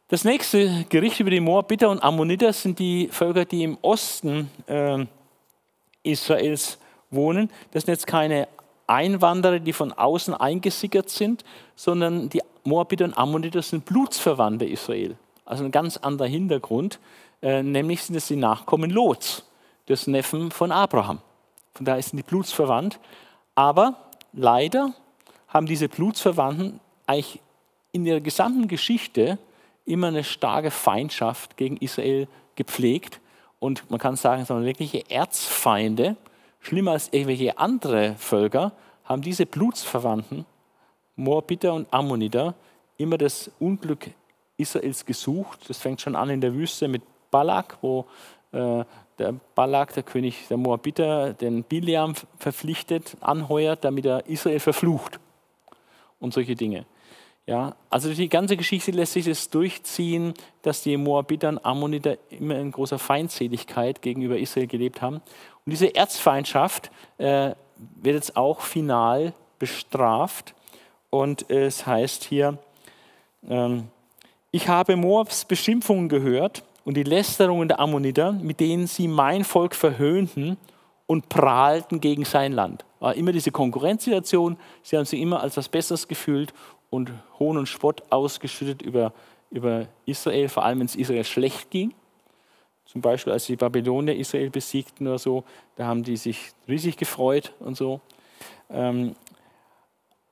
das nächste Gericht über die Moabiter und Ammoniter sind die Völker, die im Osten äh, Israels wohnen. Das sind jetzt keine Einwanderer, die von außen eingesickert sind, sondern die Moabiter und Ammoniter sind Blutsverwandte Israel. Also ein ganz anderer Hintergrund. Äh, nämlich sind es die Nachkommen Lots, des Neffen von Abraham. Von daher sind die blutsverwandt. Aber leider haben diese Blutsverwandten eigentlich in ihrer gesamten Geschichte immer eine starke Feindschaft gegen Israel gepflegt. Und man kann sagen, sondern wirkliche Erzfeinde, schlimmer als irgendwelche andere Völker, haben diese Blutsverwandten, Moabiter und Ammoniter, immer das Unglück Israels gesucht. Das fängt schon an in der Wüste mit Balak, wo äh, der Balak, der König der Moabiter, den Biliam verpflichtet, anheuert, damit er Israel verflucht und solche Dinge. Ja, also die ganze Geschichte lässt sich das durchziehen, dass die Moabiter und Ammoniter immer in großer Feindseligkeit gegenüber Israel gelebt haben. Und diese Erzfeindschaft äh, wird jetzt auch final bestraft. Und es heißt hier, ähm, ich habe Moabs Beschimpfungen gehört und die Lästerungen der Ammoniter, mit denen sie mein Volk verhöhnten und prahlten gegen sein Land. War immer diese Konkurrenzsituation, sie haben sich immer als was Besseres gefühlt und Hohn und Spott ausgeschüttet über, über Israel, vor allem wenn es Israel schlecht ging. Zum Beispiel, als die Babylonier Israel besiegten oder so, da haben die sich riesig gefreut und so. Ähm,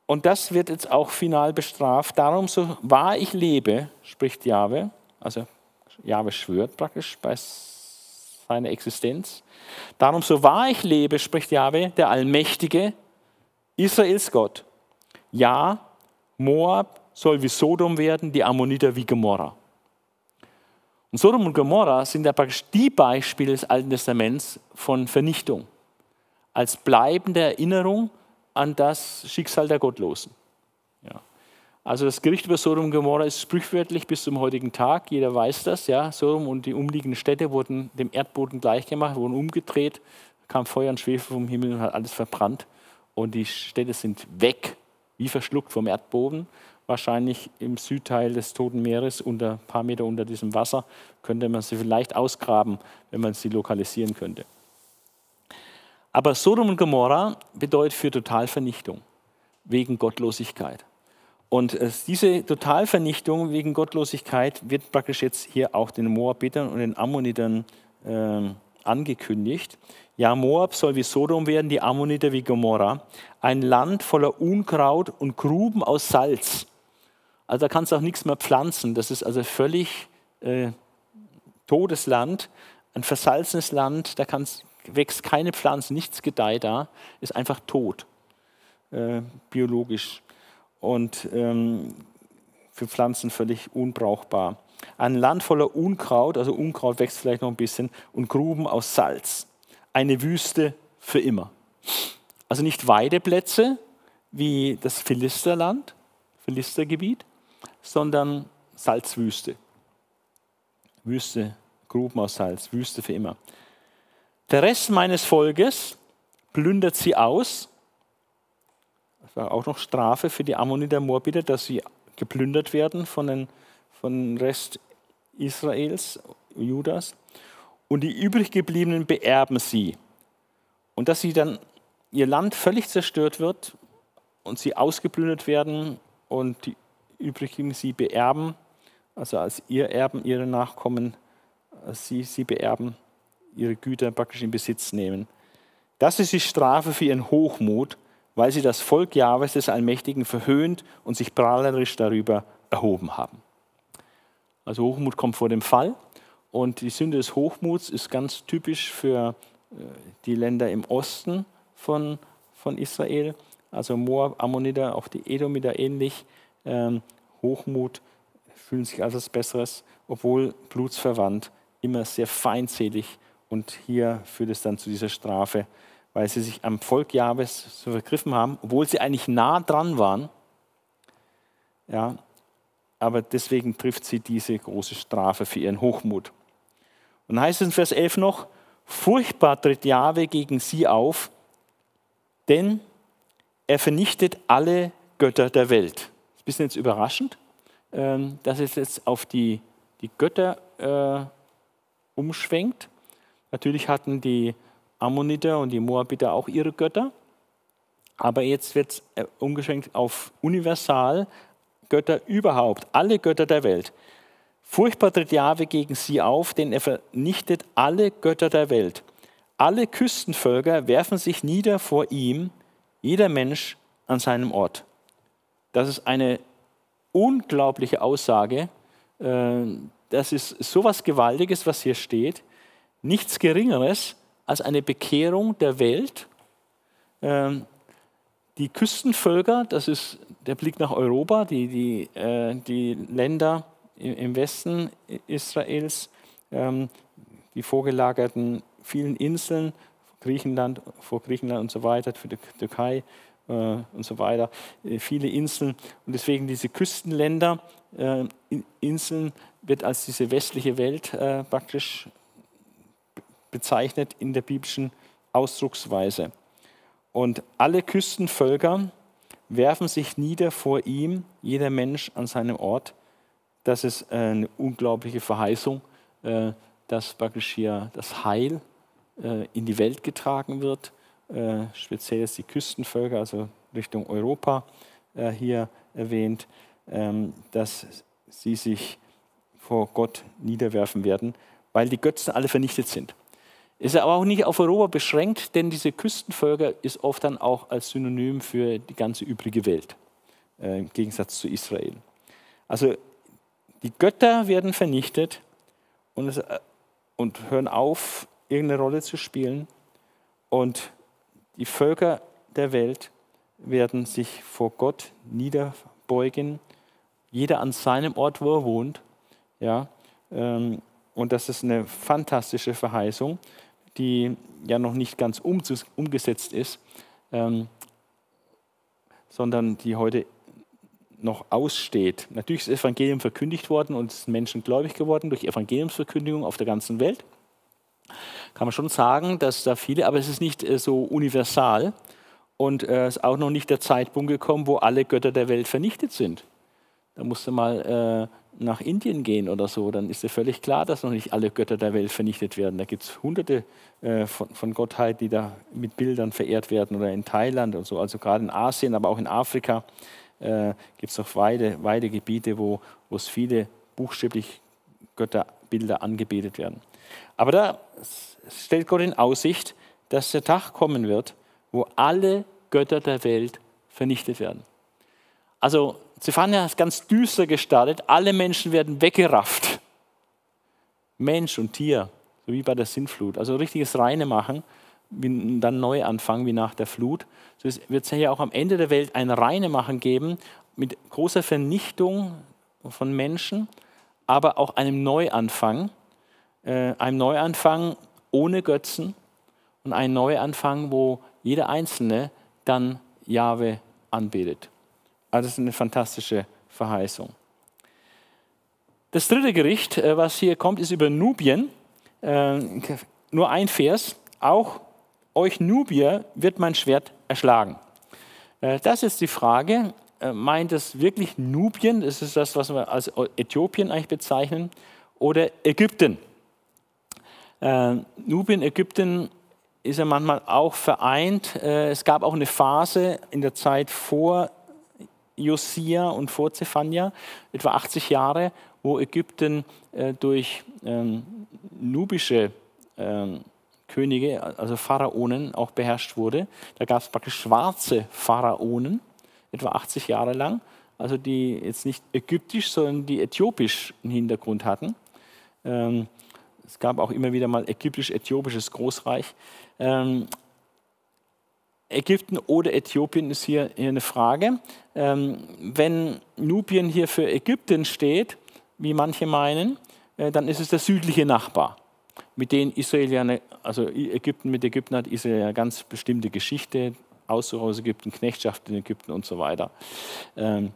und das wird jetzt auch final bestraft. Darum, so wahr ich lebe, spricht Jahwe, also Jahwe schwört praktisch bei seiner Existenz. Darum, so wahr ich lebe, spricht Jahwe, der Allmächtige, Israels Gott. Ja, Moab soll wie Sodom werden, die Ammoniter wie Gomorra. Und Sodom und Gomorra sind ja praktisch die Beispiele des Alten Testaments von Vernichtung, als bleibende Erinnerung an das Schicksal der Gottlosen. Ja. Also das Gericht über Sodom und Gomorra ist sprichwörtlich bis zum heutigen Tag. Jeder weiß das. Ja. Sodom und die umliegenden Städte wurden dem Erdboden gleichgemacht, wurden umgedreht, kam Feuer und Schwefel vom Himmel und hat alles verbrannt. Und die Städte sind weg, wie verschluckt vom Erdboden. Wahrscheinlich im Südteil des Toten Meeres, unter, ein paar Meter unter diesem Wasser, könnte man sie vielleicht ausgraben, wenn man sie lokalisieren könnte. Aber Sodom und Gomorra bedeutet für Totalvernichtung, wegen Gottlosigkeit. Und äh, diese Totalvernichtung wegen Gottlosigkeit wird praktisch jetzt hier auch den Moabitern und den Ammonitern äh, angekündigt. Ja, Moab soll wie Sodom werden, die Ammoniter wie Gomorra. Ein Land voller Unkraut und Gruben aus Salz. Also da kannst du auch nichts mehr pflanzen. Das ist also völlig äh, totes Land, ein versalzenes Land. Da kannst, wächst keine Pflanze, nichts gedeiht da, ist einfach tot, äh, biologisch. Und ähm, für Pflanzen völlig unbrauchbar. Ein Land voller Unkraut, also Unkraut wächst vielleicht noch ein bisschen, und Gruben aus Salz. Eine Wüste für immer. Also nicht Weideplätze wie das Philisterland, Philistergebiet, sondern Salzwüste. Wüste, Gruben aus Salz, Wüste für immer. Der Rest meines Volkes plündert sie aus. Das war auch noch Strafe für die Ammoniter Moabiter, dass sie geplündert werden von den von Rest Israels, Judas. Und die übrig gebliebenen beerben sie. Und dass sie dann ihr Land völlig zerstört wird und sie ausgeplündert werden und die übrigen sie beerben, also als ihr Erben, ihre Nachkommen, sie, sie beerben, ihre Güter praktisch in Besitz nehmen. Das ist die Strafe für ihren Hochmut, weil sie das Volk Jahwes des Allmächtigen verhöhnt und sich prahlerisch darüber erhoben haben. Also Hochmut kommt vor dem Fall. Und die Sünde des Hochmuts ist ganz typisch für äh, die Länder im Osten von, von Israel. Also Moab, Ammoniter, auch die Edomiter ähnlich. Ähm, Hochmut fühlen sich als etwas Besseres, obwohl blutsverwandt, immer sehr feindselig. Und hier führt es dann zu dieser Strafe, weil sie sich am Volk Jahwes so vergriffen haben, obwohl sie eigentlich nah dran waren. Ja, aber deswegen trifft sie diese große Strafe für ihren Hochmut. Und dann heißt es in Vers 11 noch, furchtbar tritt Jahwe gegen sie auf, denn er vernichtet alle Götter der Welt. Das ist ein bisschen jetzt überraschend, ähm, dass es jetzt auf die, die Götter äh, umschwenkt. Natürlich hatten die Ammoniter und die Moabiter auch ihre Götter, aber jetzt wird es äh, umgeschwenkt auf universal Götter überhaupt, alle Götter der Welt. Furchtbar tritt Jahwe gegen sie auf, denn er vernichtet alle Götter der Welt. Alle Küstenvölker werfen sich nieder vor ihm, jeder Mensch an seinem Ort. Das ist eine unglaubliche Aussage. Äh, das ist sowas Gewaltiges, was hier steht. Nichts Geringeres als eine Bekehrung der Welt. Ähm, die Küstenvölker, das ist der Blick nach Europa, die, die, äh, die Länder im Westen Israels, ähm, die vorgelagerten vielen Inseln, Griechenland, vor Griechenland und so weiter, für die Türkei äh, und so weiter, äh, viele Inseln. Und deswegen diese Küstenländer, äh, Inseln, wird als diese westliche Welt äh, praktisch bezeichnet in der biblischen Ausdrucksweise. Und alle Küstenvölker werfen sich nieder vor ihm, jeder Mensch an seinem Ort. Das ist eine unglaubliche Verheißung, äh, dass praktisch hier das Heil äh, in die Welt getragen wird. Äh, speziell jetzt die Küstenvölker, also Richtung Europa hier erwähnt, ähm, dass sie sich vor Gott niederwerfen werden, weil die Götzen alle vernichtet sind. Ist aber auch nicht auf Europa beschränkt, denn diese Küstenvölker ist oft dann auch als Synonym für die ganze übrige Welt, äh, im Gegensatz zu Israel. Also die Götter werden vernichtet und, es, äh, und hören auf, irgendeine Rolle zu spielen. Und die Völker der Welt werden sich vor Gott niederbeugen, jeder an seinem Ort, wo er wohnt. Ja, ähm, und das ist eine fantastische Verheißung die ja noch nicht ganz umgesetzt ist, ähm, sondern die heute noch aussteht. Natürlich ist das Evangelium verkündigt worden und es sind Menschen gläubig geworden durch Evangeliumsverkündigung auf der ganzen Welt. Kann man schon sagen, dass da viele, aber es ist nicht äh, so universal und äh, es ist auch noch nicht der Zeitpunkt gekommen, wo alle Götter der Welt vernichtet sind. Da musste mal äh, nach Indien gehen oder so, dann ist ja völlig klar, dass noch nicht alle Götter der Welt vernichtet werden. Da gibt es hunderte äh, von, von Gottheit, die da mit Bildern verehrt werden oder in Thailand und so, also gerade in Asien, aber auch in Afrika. äh, gibt es noch weite, weite Gebiete, wo, wo es viele buchstäblich Götterbilder angebetet werden. Aber da stellt Gott in Aussicht, dass der Tag kommen wird, wo alle Götter der Welt vernichtet werden. Also Zephania ist ganz düster gestartet, alle Menschen werden weggerafft. Mensch und Tier, so wie bei der Sintflut. Also richtiges Reine machen, dann neu anfangen wie nach der Flut. So wird es ja auch am Ende der Welt ein Reine machen geben mit großer Vernichtung von Menschen, aber auch einem Neuanfang. Äh, einem Neuanfang ohne Götzen und ein Neuanfang, wo jeder Einzelne dann Jahwe anbetet. Also das ist eine fantastische Verheißung. Das dritte Gericht, äh, was hier kommt, ist über Nubien. Äh, nur ein Vers. Auch euch Nubier wird mein Schwert erschlagen. Äh, das ist die Frage. Meint es wirklich Nubien? Das ist das, was wir als Äthiopien eigentlich bezeichnen. Oder Ägypten? Nubien, Ägypten ist ja manchmal auch vereint. Es gab auch eine Phase in der Zeit vor Josia und vor Zephania, etwa 80 Jahre, wo Ägypten äh, durch ähm, nubische ähm, Könige, also Pharaonen, auch beherrscht wurde. Da gab es praktisch schwarze Pharaonen, etwa 80 Jahre lang, also die jetzt nicht ägyptisch, sondern die äthiopischen Hintergrund hatten. Ähm, es gab auch immer wieder mal ägyptisch-äthiopisches Großreich. Ägypten oder Äthiopien ist hier, eine Frage. Ähm, wenn Nubien hier für Ägypten steht, wie manche meinen, äh, dann ist es der südliche Nachbar, mit dem Israel ja, eine, also Ägypten mit Ägypten hat Israel ja eine ganz bestimmte Geschichte, Auszug aus Ägypten, Knechtschaft in Ägypten und so weiter. Ähm,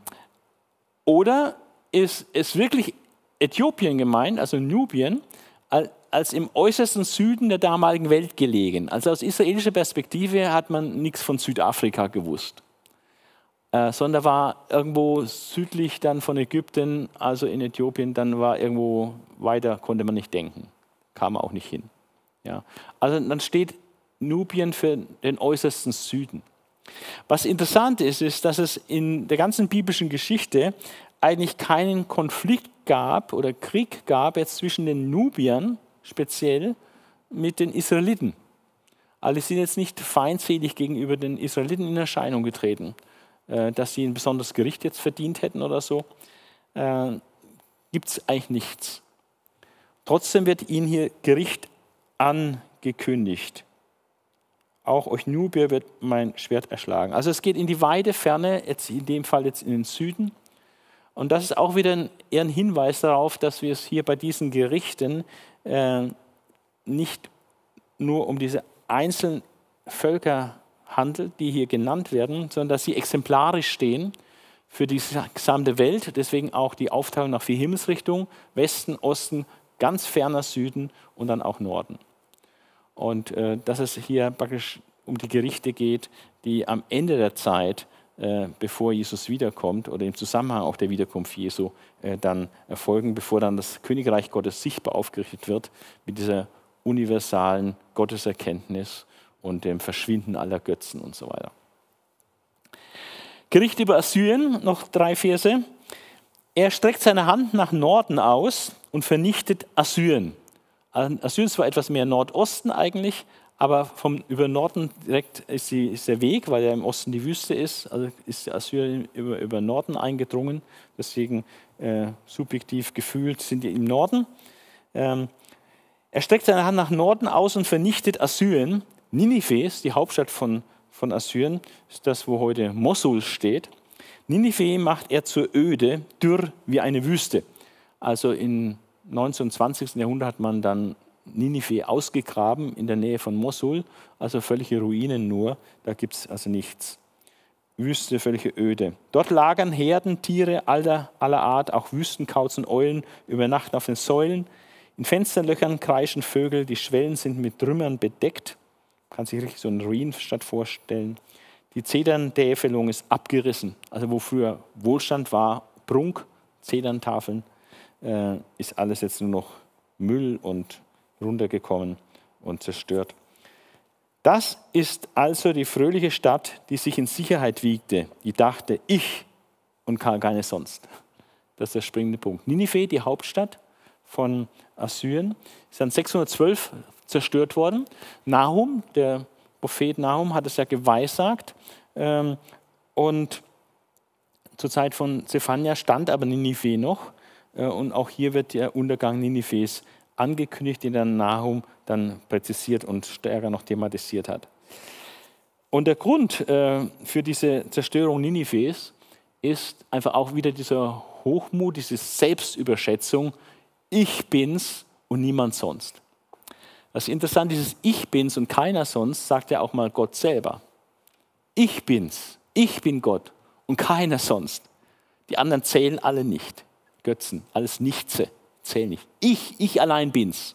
oder ist es wirklich Äthiopien gemeint, also Nubien, als im äußersten Süden der damaligen Welt gelegen. Also aus israelischer Perspektive hat man nichts von Südafrika gewusst, äh, sondern war irgendwo südlich dann von Ägypten, also in Äthiopien, dann war irgendwo weiter, konnte man nicht denken, kam auch nicht hin. Ja. Also dann steht Nubien für den äußersten Süden. Was interessant ist, ist, dass es in der ganzen biblischen Geschichte eigentlich keinen Konflikt gab oder Krieg gab jetzt zwischen den Nubiern speziell mit den Israeliten. Alle sind jetzt nicht feindselig gegenüber den Israeliten in Erscheinung getreten, äh, dass sie ein besonderes Gericht jetzt verdient hätten oder so. Äh, Gibt es eigentlich nichts. Trotzdem wird ihnen hier Gericht angekündigt. Auch euch Nubier wird mein Schwert erschlagen. Also es geht in die weite Ferne, jetzt in dem Fall jetzt in den Süden. Und das ist auch wieder ein, eher ein Hinweis darauf, dass wir es hier bei diesen Gerichten äh, nicht nur um diese einzelnen Völker handelt, die hier genannt werden, sondern dass sie exemplarisch stehen für die gesamte Welt. Deswegen auch die Aufteilung nach vier Himmelsrichtungen, Westen, Osten, ganz ferner Süden und dann auch Norden. Und äh, dass es hier praktisch um die Gerichte geht, die am Ende der Zeit äh, bevor Jesus wiederkommt oder im Zusammenhang auch der Wiederkunft Jesu äh, dann erfolgen, bevor dann das Königreich Gottes sichtbar aufgerichtet wird mit dieser universalen Gotteserkenntnis und dem Verschwinden aller Götzen und so weiter. Gericht über Assyrien, noch drei Verse. Er streckt seine Hand nach Norden aus und vernichtet Assyrien. Assyrien ist zwar etwas mehr Nordosten eigentlich, aber vom, über Norden direkt ist, die, ist, der Weg, weil ja im Osten die Wüste ist, also ist Assyrien über, über Norden eingedrungen. Deswegen äh, subjektiv gefühlt sind die im Norden. Ähm, er streckt seine Hand nach Norden aus und vernichtet Assyrien. Ninive die Hauptstadt von, von Assyrien, ist das, wo heute Mosul steht. Ninive macht er zur Öde, dürr wie eine Wüste. Also im 19. und 20. Jahrhundert hat man dann Ninive ausgegraben in der Nähe von Mosul, also völlige Ruinen nur, da gibt es also nichts. Wüste, völlige Öde. Dort lagern Herden, Tiere aller, aller Art, auch Wüstenkauzen, Eulen, übernachten auf den Säulen. In Fensterlöchern kreischen Vögel, die Schwellen sind mit Trümmern bedeckt. Man kann sich richtig so eine Ruinenstadt vorstellen. Die Zederntäfelung ist abgerissen. Also wo früher Wohlstand war, Prunk, Zederntafeln, äh, ist alles jetzt nur noch Müll und runtergekommen und zerstört. Das ist also die fröhliche Stadt, die sich in Sicherheit wiegte, die dachte, ich und keine sonst. Das ist der springende Punkt. Ninive, die Hauptstadt von Assyrien, ist dann 612 zerstört worden. Nahum, der Prophet Nahum, hat es ja geweissagt. Ähm, und zur Zeit von Zephania stand aber Ninive noch. Äh, und auch hier wird der Untergang Ninives angekündigt, den dann Nahum dann präzisiert und stärker noch thematisiert hat. Und der Grund äh, für diese Zerstörung Ninives ist einfach auch wieder dieser Hochmut, diese Selbstüberschätzung. Ich bin's und niemand sonst. Das Interessante ist, dieses Ich bin's und keiner sonst sagt ja auch mal Gott selber. Ich bin's, ich bin Gott und keiner sonst. Die anderen zählen alle nicht. Götzen, alles Nichtse, zählen nicht. Ich, ich allein bin's.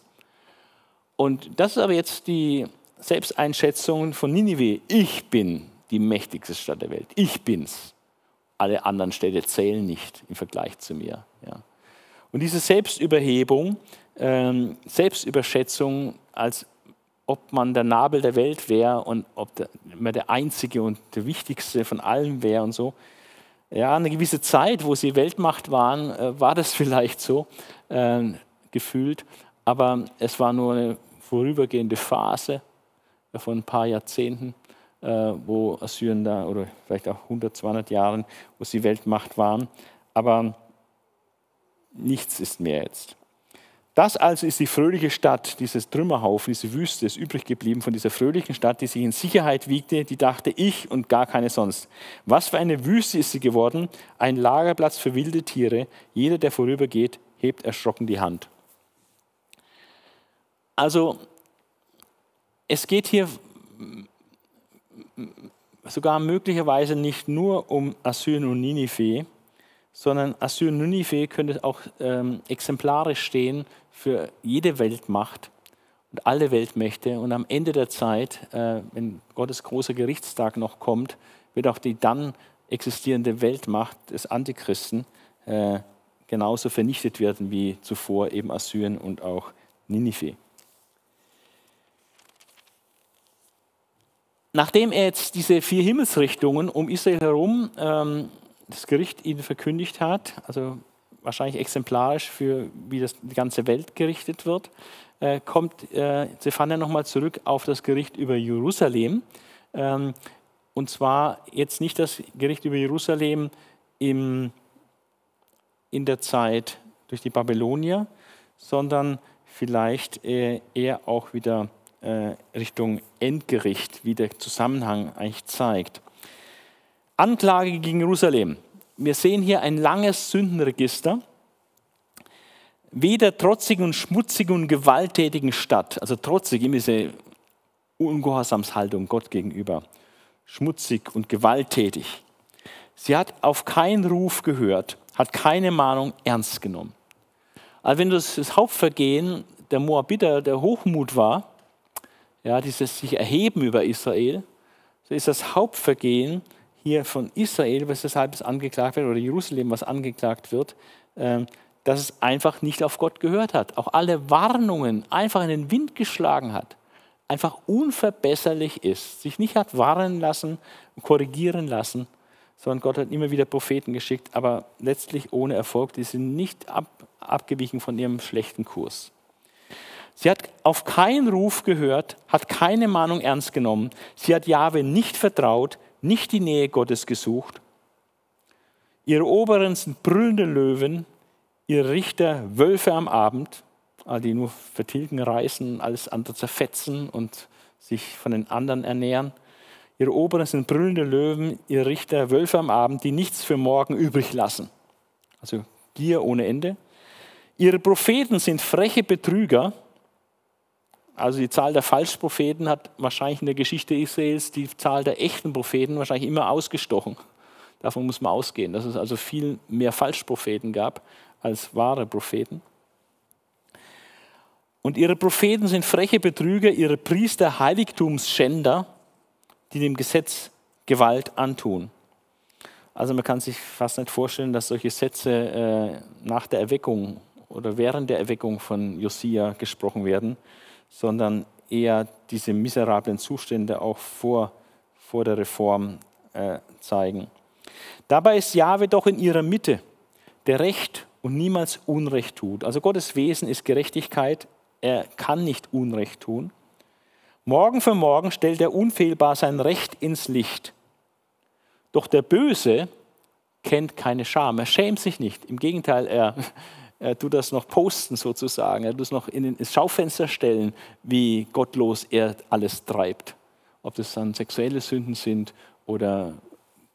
Und das ist aber jetzt die Selbsteinschätzung von Ninive. Ich bin die mächtigste Stadt der Welt. Ich bin's. Alle anderen Städte zählen nicht im Vergleich zu mir. Ja. Und diese Selbstüberhebung, ähm, Selbstüberschätzung, als ob man der Nabel der Welt wäre und ob der, man der Einzige und der Wichtigste von allen wäre und so, ja, eine gewisse Zeit, wo sie Weltmacht waren, äh, war das vielleicht so äh, gefühlt, aber es war nur eine vorübergehende Phase äh, von ein paar Jahrzehnten, äh, wo Assyrien da, oder vielleicht auch 100, 200 Jahren, wo sie Weltmacht waren, aber nichts ist mehr jetzt. Das also ist die fröhliche Stadt, dieses Trümmerhaufen, diese Wüste ist übrig geblieben von dieser fröhlichen Stadt, die sich in Sicherheit wiegte, die dachte ich und gar keine sonst. Was für eine Wüste ist sie geworden, ein Lagerplatz für wilde Tiere. Jeder, der vorübergeht, hebt erschrocken die Hand. Also es geht hier sogar möglicherweise nicht nur um Assyrien und Ninive, sondern Assyrien und Ninive könnte auch ähm, exemplarisch stehen für jede Weltmacht und alle Weltmächte. Und am Ende der Zeit, äh, wenn Gottes großer Gerichtstag noch kommt, wird auch die dann existierende Weltmacht des Antichristen äh, genauso vernichtet werden wie zuvor eben Assyrien und auch Ninive. Nachdem er jetzt diese vier Himmelsrichtungen um Israel herum ähm, das Gericht ihnen verkündigt hat, also wahrscheinlich exemplarisch für wie das, die ganze Welt gerichtet wird, äh, kommt äh, Zephania nochmal zurück auf das Gericht über Jerusalem. Ähm, und zwar jetzt nicht das Gericht über Jerusalem im, in der Zeit durch die Babylonier, sondern vielleicht äh, eher auch wieder äh, Richtung Endgericht, wie der Zusammenhang eigentlich zeigt. Anklage gegen Jerusalem. Wir sehen hier ein langes Sündenregister. Weder trotzigen und schmutzigen und gewalttätigen Stadt, also trotzig, immer diese Ungehorsamshaltung Gott gegenüber, schmutzig und gewalttätig. Sie hat auf keinen Ruf gehört, hat keine Mahnung ernst genommen. Also wenn das, das Hauptvergehen der Moabiter der Hochmut war, ja, dieses sich erheben über Israel, so ist das Hauptvergehen hier von Israel, weshalb es angeklagt wird, oder Jerusalem, was angeklagt wird, ähm, dass es einfach nicht auf Gott gehört hat. Auch alle Warnungen einfach in den Wind geschlagen hat. Einfach unverbesserlich ist. Sich nicht hat warnen lassen, korrigieren lassen, sondern Gott hat immer wieder Propheten geschickt, aber letztlich ohne Erfolg. Die sind nicht ab, abgewichen von ihrem schlechten Kurs. Sie hat auf keinen Ruf gehört, hat keine Mahnung ernst genommen. Sie hat Jahwe nicht vertraut, nicht die Nähe Gottes gesucht. Ihre Oberen sind brüllende Löwen, ihre Richter Wölfe am Abend, die nur vertilgen, reißen, alles andere zerfetzen und sich von den anderen ernähren. Ihre Oberen sind brüllende Löwen, ihre Richter Wölfe am Abend, die nichts für morgen übrig lassen. Also Gier ohne Ende. Ihre Propheten sind freche Betrüger, also die Zahl der Falschpropheten hat wahrscheinlich in der Geschichte Israels die Zahl der echten Propheten wahrscheinlich immer ausgestochen. Davon muss man ausgehen, dass es also viel mehr Falschpropheten gab als wahre Propheten. Und ihre Propheten sind freche Betrüger, ihre Priester Heiligtumsschänder, die dem Gesetz Gewalt antun. Also man kann sich fast nicht vorstellen, dass solche Sätze äh, nach der Erweckung oder während der Erweckung von Josia gesprochen werden sondern eher diese miserablen Zustände auch vor, vor der Reform äh, zeigen. Dabei ist Jahwe doch in ihrer Mitte, der Recht und niemals Unrecht tut. Also Gottes Wesen ist Gerechtigkeit, er kann nicht Unrecht tun. Morgen für morgen stellt er unfehlbar sein Recht ins Licht. Doch der Böse kennt keine Scham, er schämt sich nicht. Im Gegenteil, er, er tut das noch posten sozusagen, er tut es noch in ins Schaufenster stellen, wie gottlos er alles treibt. Ob das dann sexuelle Sünden sind oder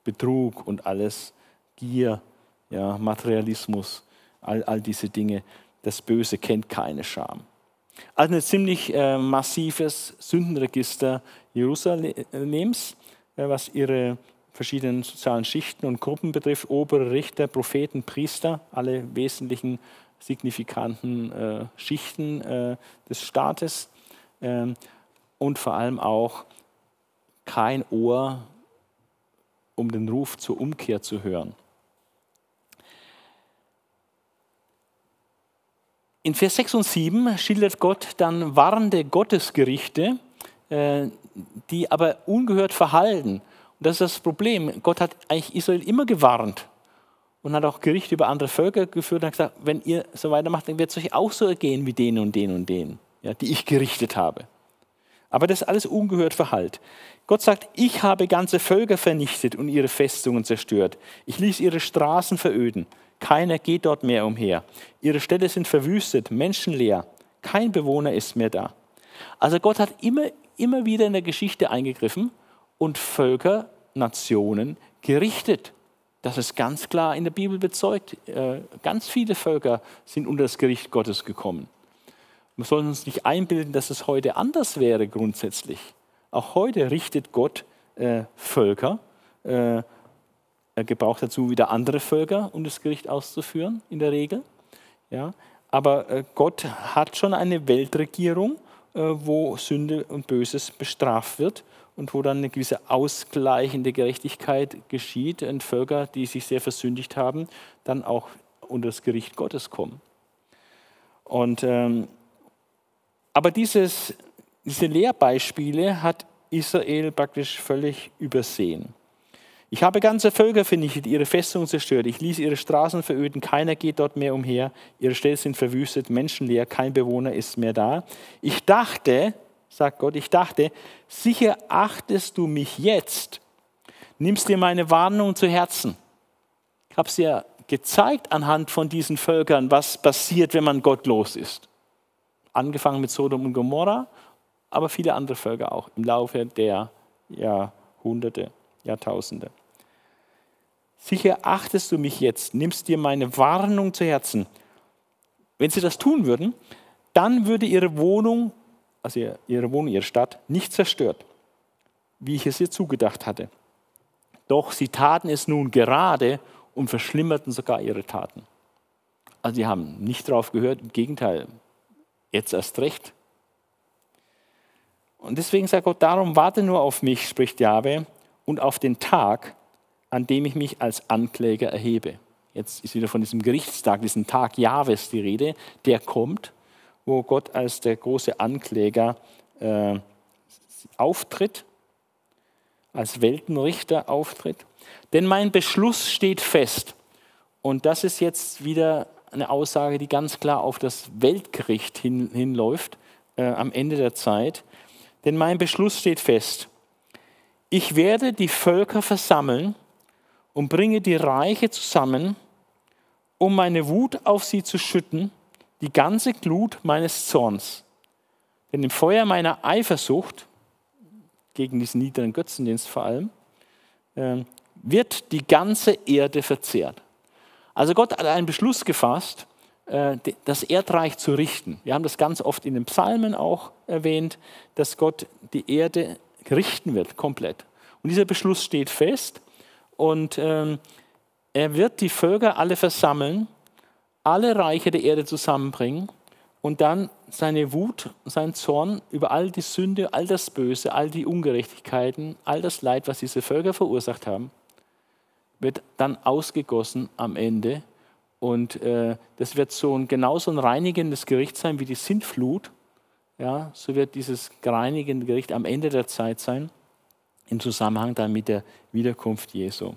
Betrug und alles, Gier, ja, Materialismus, all, all diese Dinge. Das Böse kennt keine Scham. Also ein ziemlich äh, massives Sündenregister Jerusalems, äh, was ihre verschiedenen sozialen Schichten und Gruppen betrifft, obere Richter, Propheten, Priester, alle wesentlichen signifikanten äh, Schichten äh, des Staates ähm, und vor allem auch kein Ohr, um den Ruf zur Umkehr zu hören. In Vers 6 und 7 schildert Gott dann warnende Gottesgerichte, äh, die aber ungehört verhalten. Das ist das Problem. Gott hat eigentlich Israel immer gewarnt und hat auch Gerichte über andere Völker geführt und hat gesagt, wenn ihr so weitermacht, dann wird es euch auch so ergehen wie denen und denen und denen, ja, die ich gerichtet habe. Aber das ist alles ungehört Verhalt. Gott sagt, ich habe ganze Völker vernichtet und ihre Festungen zerstört. Ich ließ ihre Straßen veröden. Keiner geht dort mehr umher. Ihre Städte sind verwüstet, menschenleer. Kein Bewohner ist mehr da. Also Gott hat immer, immer wieder in der Geschichte eingegriffen und Völker, Nationen gerichtet. Das ist ganz klar in der Bibel bezeugt. Äh, ganz viele Völker sind unter das Gericht Gottes gekommen. Wir sollen uns nicht einbilden, dass es heute anders wäre grundsätzlich. Auch heute richtet Gott äh, Völker. Äh, er gebraucht dazu wieder andere Völker, um das Gericht auszuführen, in der Regel. Ja, aber Gott hat schon eine Weltregierung, wo Sünde und Böses bestraft wird und wo dann eine gewisse ausgleichende Gerechtigkeit geschieht und Völker, die sich sehr versündigt haben, dann auch unter das Gericht Gottes kommen. Und, ähm, aber dieses, diese Lehrbeispiele hat Israel praktisch völlig übersehen. Ich habe ganze Völker vernichtet, ihre Festungen zerstört. Ich ließ ihre Straßen veröden, keiner geht dort mehr umher. Ihre Städte sind verwüstet, menschenleer, kein Bewohner ist mehr da. Ich dachte, sagt Gott, ich dachte, sicher achtest du mich jetzt, nimmst dir meine Warnung zu Herzen. Ich habe es ja gezeigt anhand von diesen Völkern, was passiert, wenn man gottlos ist. Angefangen mit Sodom und Gomorra, aber viele andere Völker auch im Laufe der Jahrhunderte. Jahrtausende. Sicher achtest du mich jetzt, nimmst dir meine Warnung zu Herzen. Wenn sie das tun würden, dann würde ihre Wohnung, also ihre Wohnung, ihre Stadt, nicht zerstört, wie ich es ihr zugedacht hatte. Doch sie taten es nun gerade und verschlimmerten sogar ihre Taten. Also sie haben nicht darauf gehört, im Gegenteil, jetzt erst recht. Und deswegen sagt Gott, darum warte nur auf mich, spricht Jahwe, und auf den Tag, an dem ich mich als Ankläger erhebe. Jetzt ist wieder von diesem Gerichtstag, diesem Tag Jahwes die Rede, der kommt, wo Gott als der große Ankläger äh, auftritt, als Weltenrichter auftritt. Denn mein Beschluss steht fest. Und das ist jetzt wieder eine Aussage, die ganz klar auf das Weltgericht hin, hinläuft äh, am Ende der Zeit. Denn mein Beschluss steht fest ich werde die Völker versammeln und bringe die Reiche zusammen, um meine Wut auf sie zu schütten, die ganze Glut meines Zorns. Denn im Feuer meiner Eifersucht, gegen diesen niederen Götzendienst vor allem, ähm, wird die ganze Erde verzehrt. Also Gott hat einen Beschluss gefasst, äh, das Erdreich zu richten. Wir haben das ganz oft in den Psalmen auch erwähnt, dass Gott die Erde richten wird, komplett. Und dieser Beschluss steht fest und ähm, er wird die Völker alle versammeln, alle Reiche der Erde zusammenbringen und dann seine Wut, sein Zorn über all die Sünde, all das Böse, all die Ungerechtigkeiten, all das Leid, was diese Völker verursacht haben, wird dann ausgegossen am Ende. Und äh, das wird so ein, genauso ein reinigendes Gericht sein wie die Sintflut ja, so wird dieses reinigende Gericht am Ende der Zeit sein, im Zusammenhang dann mit der Wiederkunft Jesu.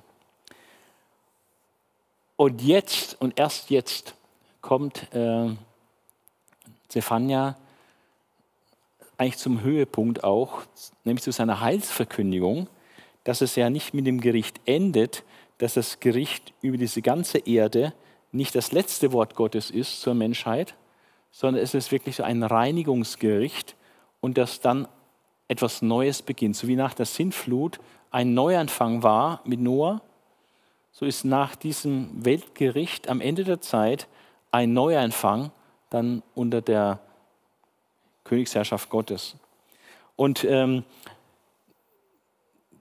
Und jetzt und erst jetzt kommt äh, Zephania eigentlich zum Höhepunkt auch, nämlich zu seiner Heilsverkündigung, dass es ja nicht mit dem Gericht endet, dass das Gericht über diese ganze Erde nicht das letzte Wort Gottes ist zur Menschheit, sondern es ist wirklich so ein Reinigungsgericht und dass dann etwas Neues beginnt. So wie nach der Sintflut ein Neuanfang war mit Noah, so ist nach diesem Weltgericht am Ende der Zeit ein Neuanfang dann unter der Königsherrschaft Gottes. Und ähm,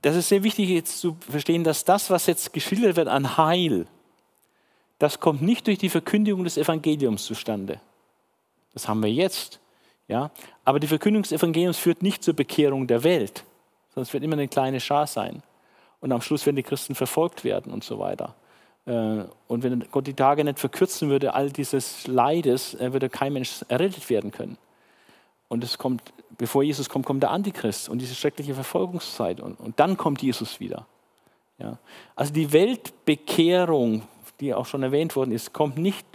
das ist sehr wichtig jetzt zu verstehen, dass das, was jetzt geschildert wird an Heil, das kommt nicht durch die Verkündigung des Evangeliums zustande. Das haben wir jetzt. Ja? Aber die Verkündigung des Evangeliums führt nicht zur Bekehrung der Welt, sondern es wird immer eine kleine Schar sein. Und am Schluss werden die Christen verfolgt werden und so weiter. Äh, und wenn Gott die Tage nicht verkürzen würde, all dieses Leides, äh, würde kein Mensch errettet werden können. Und es kommt, bevor Jesus kommt, kommt der Antichrist und diese schreckliche Verfolgungszeit. Und, und dann kommt Jesus wieder. Ja. Also die Weltbekehrung, die auch schon erwähnt worden ist, kommt nicht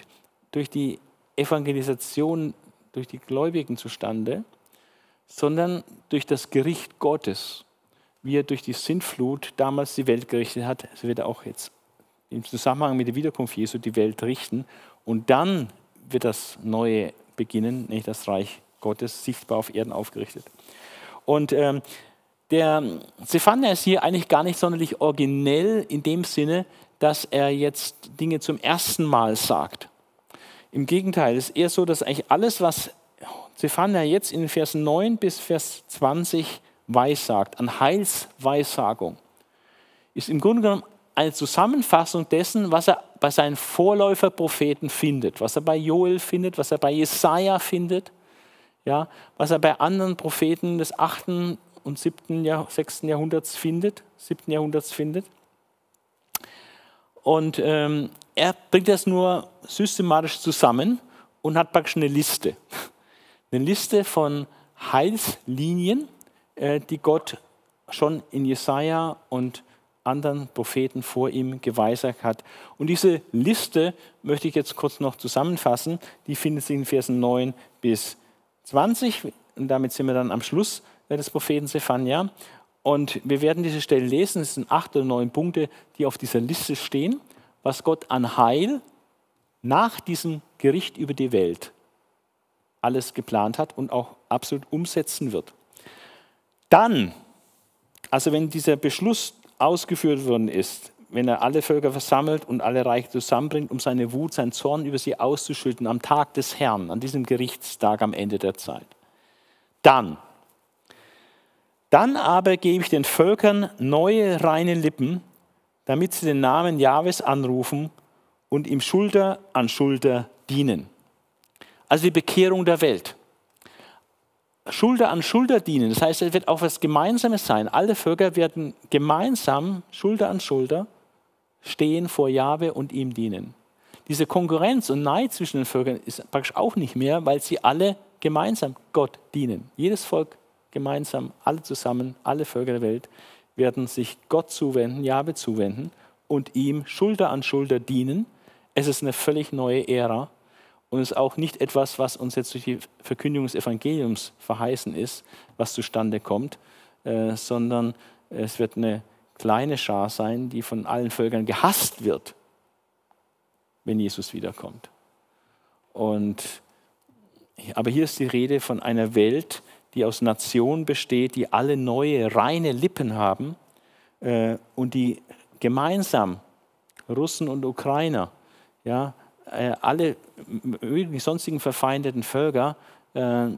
durch die Evangelisation durch die Gläubigen zustande, sondern durch das Gericht Gottes, wie er durch die Sintflut damals die Welt gerichtet hat, so wird er auch jetzt im Zusammenhang mit der Wiederkunft Jesu die Welt richten. Und dann wird das Neue beginnen, nämlich das Reich Gottes, sichtbar auf Erden aufgerichtet. Und ähm, der Zephania ist hier eigentlich gar nicht sonderlich originell in dem Sinne, dass er jetzt Dinge zum ersten Mal sagt. Im Gegenteil, es ist eher so, dass eigentlich alles, was Zephania jetzt in Versen 9 bis Vers 20 weissagt, an Heilsweissagung, ist im Grunde genommen eine Zusammenfassung dessen, was er bei seinen Vorläuferpropheten findet, was er bei Joel findet, was er bei Jesaja findet, ja, was er bei anderen Propheten des 8. und 7. Jahr, 6. Jahrhunderts findet, 7. Jahrhunderts findet. Und ähm, er bringt das nur systematisch zusammen und hat praktisch eine Liste. Eine Liste von Heilslinien, äh, die Gott schon in Jesaja und anderen Propheten vor ihm geweissagt hat. Und diese Liste möchte ich jetzt kurz noch zusammenfassen. Die findet sich in Versen 9 bis 20. Und damit sind wir dann am Schluss des Propheten Zephania. Und wir werden diese Stelle lesen. Es sind acht oder neun Punkte, die auf dieser Liste stehen, was Gott an Heil nach diesem Gericht über die Welt alles geplant hat und auch absolut umsetzen wird. Dann, also wenn dieser Beschluss ausgeführt worden ist, wenn er alle Völker versammelt und alle Reiche zusammenbringt, um seine Wut, seinen Zorn über sie auszuschütten am Tag des Herrn, an diesem Gerichtstag am Ende der Zeit. Dann, dann aber gebe ich den Völkern neue reine Lippen, damit sie den Namen Jahwes anrufen und ihm Schulter an Schulter dienen. Also die Bekehrung der Welt. Schulter an Schulter dienen. Das heißt, es wird auch was Gemeinsames sein. Alle Völker werden gemeinsam, Schulter an Schulter, stehen vor Jahwe und ihm dienen. Diese Konkurrenz und Neid zwischen den Völkern ist praktisch auch nicht mehr, weil sie alle gemeinsam Gott dienen. Jedes Volk gemeinsam, alle zusammen, alle Völker der Welt werden sich Gott zuwenden, Jahwe zuwenden und ihm Schulter an Schulter dienen. Es ist eine völlig neue Ära und ist auch nicht etwas, was uns jetzt durch die Verkündigung des Evangeliums verheißen ist, was zustande kommt, äh, sondern es wird eine kleine Schar sein, die von allen Völkern gehasst wird, wenn Jesus wiederkommt. Und, aber hier ist die Rede von einer Welt, die aus Nationen besteht, die alle neue, reine Lippen haben äh, und die gemeinsam, Russen und Ukrainer, ja, alle möglichen sonstigen verfeindeten Völker, äh,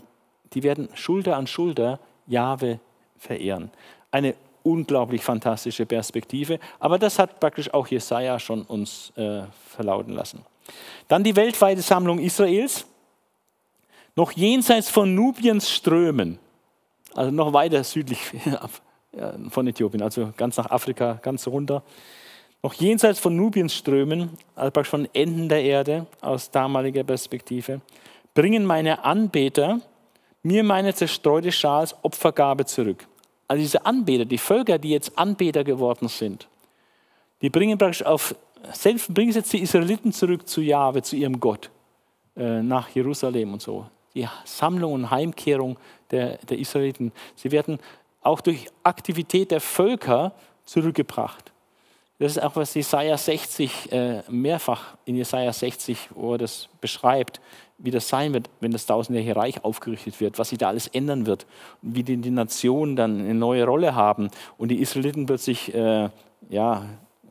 die werden Schulter an Schulter Jahwe verehren. Eine unglaublich fantastische Perspektive, aber das hat praktisch auch Jesaja schon uns äh, verlauten lassen. Dann die weltweite Sammlung Israels, noch jenseits von Nubiens Strömen, also noch weiter südlich von Äthiopien, also ganz nach Afrika, ganz runter noch jenseits von Nubiens Strömen, also von Enden der Erde aus damaliger Perspektive, bringen meine Anbeter mir meine zerstreute Schar als Opfergabe zurück. Also diese Anbeter, die Völker, die jetzt Anbeter geworden sind, die bringen praktisch auf selbst bringen jetzt die Israeliten zurück zu Jahwe, zu ihrem Gott, äh, nach Jerusalem und so. Die Sammlung und Heimkehrung der, der Israeliten. Sie werden auch durch Aktivität der Völker zurückgebracht. Das ist auch, was Jesaja 60 äh, mehrfach in Jesaja 60, wo er das beschreibt, wie das sein wird, wenn das tausendjährige Reich aufgerichtet wird, was sich da alles ändern wird, wie die, die Nationen dann eine neue Rolle haben und die Israeliten plötzlich äh, ja,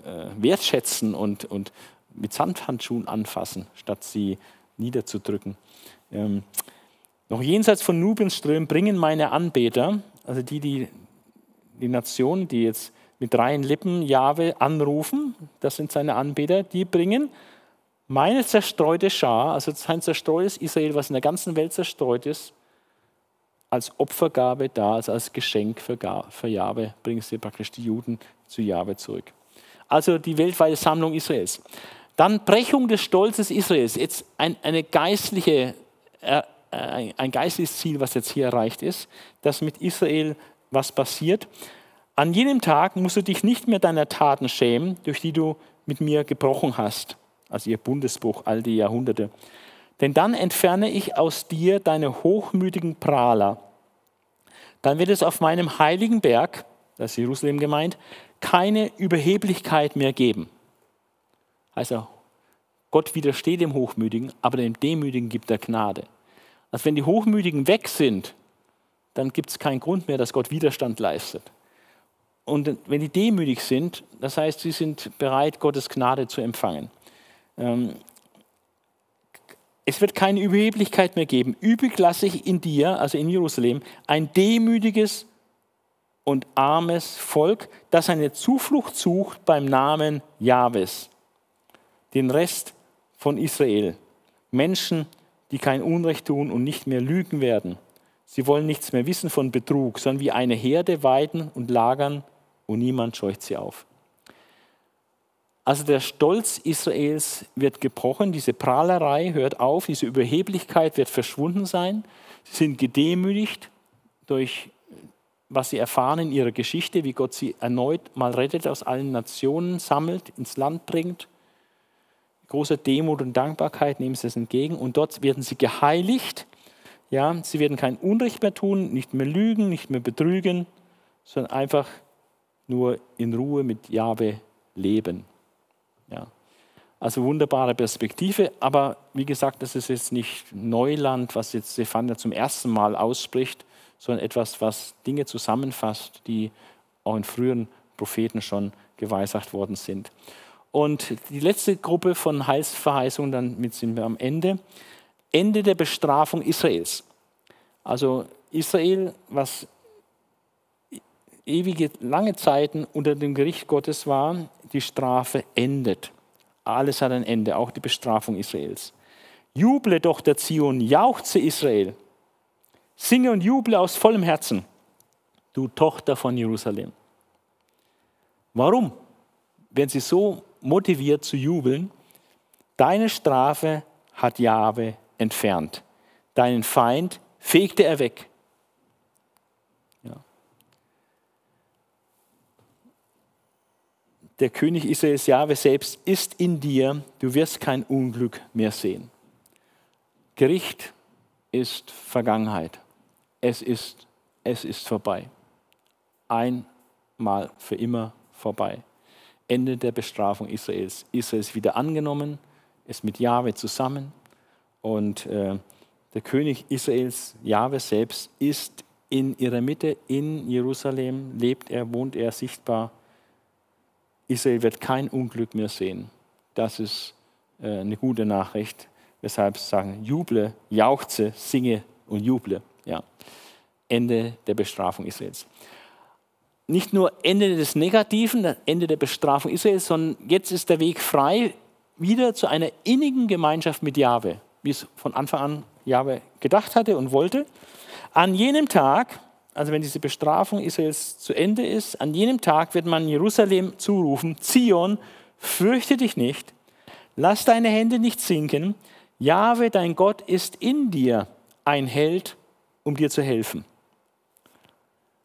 äh, wertschätzen und, und mit Sandhandschuhen anfassen, statt sie niederzudrücken. Ähm, noch jenseits von Nubiens Strömen bringen meine Anbeter, also die, die, die Nationen, die jetzt mit reinen Lippen Jahwe anrufen, das sind seine Anbeter, die bringen meine zerstreute Schar, also sein zerstreutes Israel, was in der ganzen Welt zerstreut ist, als Opfergabe da, also als Geschenk für, für Jahwe, bringen sie praktisch die Juden zu Jahwe zurück. Also die weltweite Sammlung Israels. Dann Brechung des Stolzes Israels. Jetzt ein, eine geistliche, äh, ein geistliches Ziel, was jetzt hier erreicht ist, dass mit Israel was passiert. An jenem Tag musst du dich nicht mehr deiner Taten schämen, durch die du mit mir gebrochen hast, also ihr Bundesbuch all die Jahrhunderte. Denn dann entferne ich aus dir deine hochmütigen Prahler. Dann wird es auf meinem heiligen Berg, das ist Jerusalem gemeint, keine Überheblichkeit mehr geben. Also Gott widersteht dem Hochmütigen, aber dem Demütigen gibt er Gnade. Also wenn die Hochmütigen weg sind, dann gibt es keinen Grund mehr, dass Gott Widerstand leistet. Und wenn die demütig sind, das heißt, sie sind bereit, Gottes Gnade zu empfangen. Ähm, es wird keine Überheblichkeit mehr geben. Übig lasse ich in dir, also in Jerusalem, ein demütiges und armes Volk, das eine Zuflucht sucht beim Namen Jahwes. Den Rest von Israel. Menschen, die kein Unrecht tun und nicht mehr lügen werden. Sie wollen nichts mehr wissen von Betrug, sondern wie eine Herde weiden und lagern und niemand scheucht sie auf. Also der Stolz Israels wird gebrochen, diese Prahlerei hört auf, diese Überheblichkeit wird verschwunden sein. Sie sind gedemütigt durch was sie erfahren in ihrer Geschichte, wie Gott sie erneut mal rettet, aus allen Nationen sammelt, ins Land bringt. Große Demut und Dankbarkeit nehmen sie es entgegen und dort werden sie geheiligt. Ja, sie werden kein Unrecht mehr tun, nicht mehr lügen, nicht mehr betrügen, sondern einfach nur in Ruhe mit Jahwe leben. Ja. Also wunderbare Perspektive, aber wie gesagt, das ist jetzt nicht Neuland, was jetzt Stefania zum ersten Mal ausspricht, sondern etwas, was Dinge zusammenfasst, die auch in früheren Propheten schon geweissagt worden sind. Und die letzte Gruppe von Heilsverheißungen, dann sind wir am Ende. Ende der Bestrafung Israels. Also Israel, was ewige, lange Zeiten unter dem Gericht Gottes war, die Strafe endet. Alles hat ein Ende, auch die Bestrafung Israels. Juble doch der Zion, jauchze Israel. Singe und juble aus vollem Herzen, du Tochter von Jerusalem. Warum werden sie so motiviert zu jubeln? Deine Strafe hat Jahwe entfernt. Deinen Feind fegte er weg. Der König Israels Jahwe selbst ist in dir, du wirst kein Unglück mehr sehen. Gericht ist Vergangenheit. Es ist, es ist vorbei. Einmal für immer vorbei. Ende der Bestrafung Israels. Israel ist wieder angenommen, ist mit Jahwe zusammen und äh, der König Israels, Jahwe selbst, ist in ihrer Mitte, in Jerusalem, lebt er, wohnt er sichtbar Israel wird kein Unglück mehr sehen. Das ist äh, eine gute Nachricht. Weshalb sagen, juble, jauchze, singe und juble. Ja. Ende der Bestrafung Israels. Nicht nur Ende des Negativen, Ende der Bestrafung Israels, sondern jetzt ist der Weg frei wieder zu einer innigen Gemeinschaft mit Jahwe, wie es von Anfang an Jahwe gedacht hatte und wollte. An jenem Tag, also wenn diese Bestrafung Israels zu Ende ist, an jenem Tag wird man Jerusalem zurufen, Zion, fürchte dich nicht, lass deine Hände nicht sinken, Jahwe, dein Gott, ist in dir ein Held, um dir zu helfen.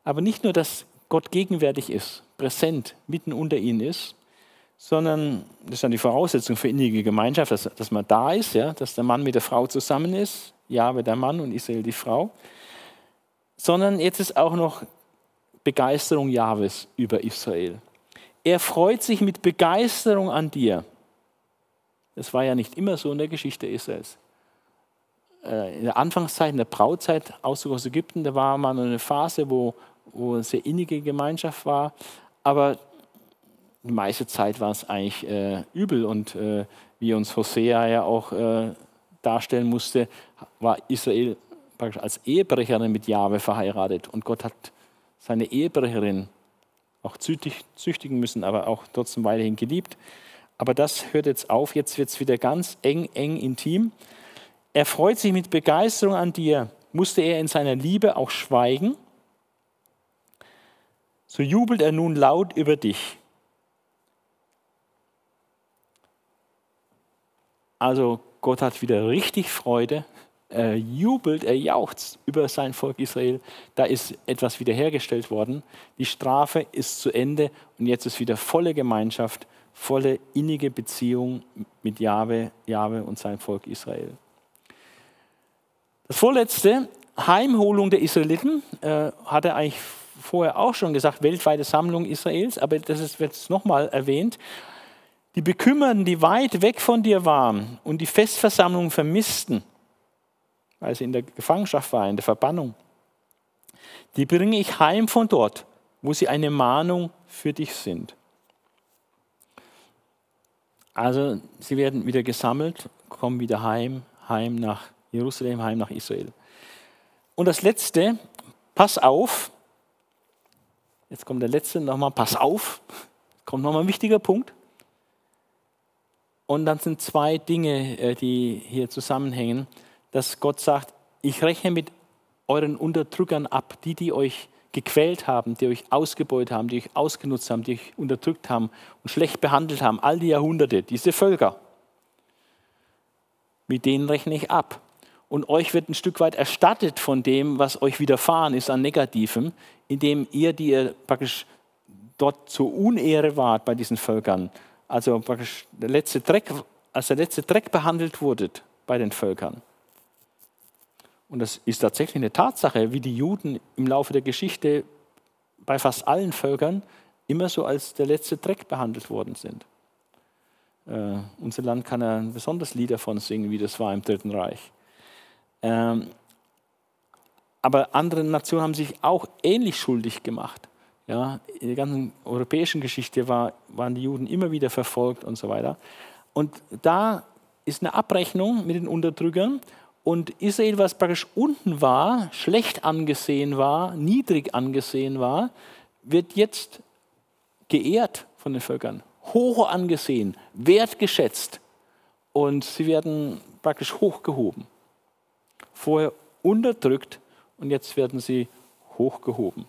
Aber nicht nur, dass Gott gegenwärtig ist, präsent, mitten unter ihnen ist, sondern das ist dann die Voraussetzung für innige Gemeinschaft, dass, dass man da ist, ja, dass der Mann mit der Frau zusammen ist, Jahwe der Mann und Israel die Frau, sondern jetzt ist auch noch Begeisterung Jahwes über Israel. Er freut sich mit Begeisterung an dir. Das war ja nicht immer so in der Geschichte Israels. Äh, in der Anfangszeit, in der Brautzeit, Auszug aus Ägypten, da war mal eine Phase, wo, wo eine sehr innige Gemeinschaft war. Aber die meiste Zeit war es eigentlich äh, übel und äh, wie uns Hosea ja auch äh, darstellen musste, war Israel praktisch als Ehebrecherin mit Jahwe verheiratet und Gott hat seine Ehebrecherin auch züchtigen müssen, aber auch trotzdem weiterhin geliebt. Aber das hört jetzt auf, jetzt wird es wieder ganz eng, eng, intim. Er freut sich mit Begeisterung an dir. Musste er in seiner Liebe auch schweigen? So jubelt er nun laut über dich. Also Gott hat wieder richtig Freude. Er jubelt, er jauchzt über sein Volk Israel. Da ist etwas wiederhergestellt worden. Die Strafe ist zu Ende und jetzt ist wieder volle Gemeinschaft, volle innige Beziehung mit Jahwe, Jahwe und sein Volk Israel. Das vorletzte, Heimholung der Israeliten, äh, hat er eigentlich vorher auch schon gesagt, weltweite Sammlung Israels, aber das ist jetzt nochmal erwähnt. Die Bekümmerten, die weit weg von dir waren und die Festversammlung vermissten, weil sie in der Gefangenschaft waren, in der Verbannung, die bringe ich heim von dort, wo sie eine Mahnung für dich sind. Also sie werden wieder gesammelt, kommen wieder heim, heim nach Jerusalem, heim nach Israel. Und das Letzte, pass auf, jetzt kommt der Letzte nochmal, pass auf, kommt nochmal ein wichtiger Punkt. Und dann sind zwei Dinge, äh, die hier zusammenhängen, dass Gott sagt, ich rechne mit euren Unterdrückern ab, die, die euch gequält haben, die euch ausgebeutet haben, die euch ausgenutzt haben, die euch unterdrückt haben und schlecht behandelt haben, all die Jahrhunderte, diese Völker. Mit denen rechne ich ab. Und euch wird ein Stück weit erstattet von dem, was euch widerfahren ist an Negativem, indem ihr, die ihr praktisch dort zur Unehre wart bei diesen Völkern, also praktisch der letzte Dreck, als der letzte Dreck behandelt wurde bei den Völkern. Und das ist tatsächlich eine Tatsache, wie die Juden im Laufe der Geschichte bei fast allen Völkern immer so als der letzte Dreck behandelt worden sind. Äh, unser Land kann ja ein besonderes Lied davon singen, wie das war im Dritten Reich. Ähm, aber andere Nationen haben sich auch ähnlich schuldig gemacht. Ja, in der ganzen europäischen Geschichte war, waren die Juden immer wieder verfolgt und so weiter. Und da ist eine Abrechnung mit den Unterdrückern. Und Israel, was praktisch unten war, schlecht angesehen war, niedrig angesehen war, wird jetzt geehrt von den Völkern, hoch angesehen, wertgeschätzt. Und sie werden praktisch hochgehoben. Vorher unterdrückt und jetzt werden sie hochgehoben.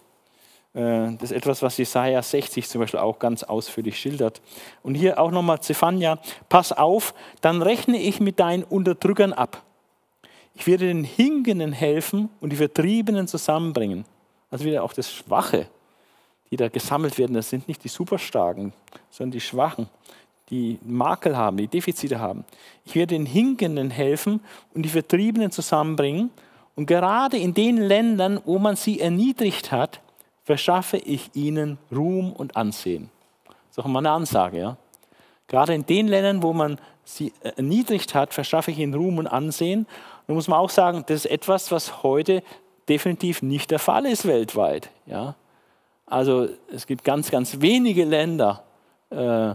Äh, das ist etwas, was Jesaja 60 zum Beispiel auch ganz ausführlich schildert. Und hier auch nochmal Zephania, pass auf, dann rechne ich mit deinen Unterdrückern ab. Ich werde den Hingenden helfen und die Vertriebenen zusammenbringen. Also wieder auch das Schwache, die da gesammelt werden, das sind nicht die Superstarken, sondern die Schwachen, die Makel haben, die Defizite haben. Ich werde den Hinkenden helfen und die Vertriebenen zusammenbringen. Und gerade in den Ländern, wo man sie erniedrigt hat, verschaffe ich ihnen Ruhm und Ansehen. Das ist auch mal eine Ansage. Ja? Gerade in den Ländern, wo man sie erniedrigt hat, verschaffe ich ihnen Ruhm und Ansehen. Da muss man auch sagen, das ist etwas, was heute definitiv nicht der Fall ist weltweit. Ja? Also es gibt ganz, ganz wenige Länder, äh,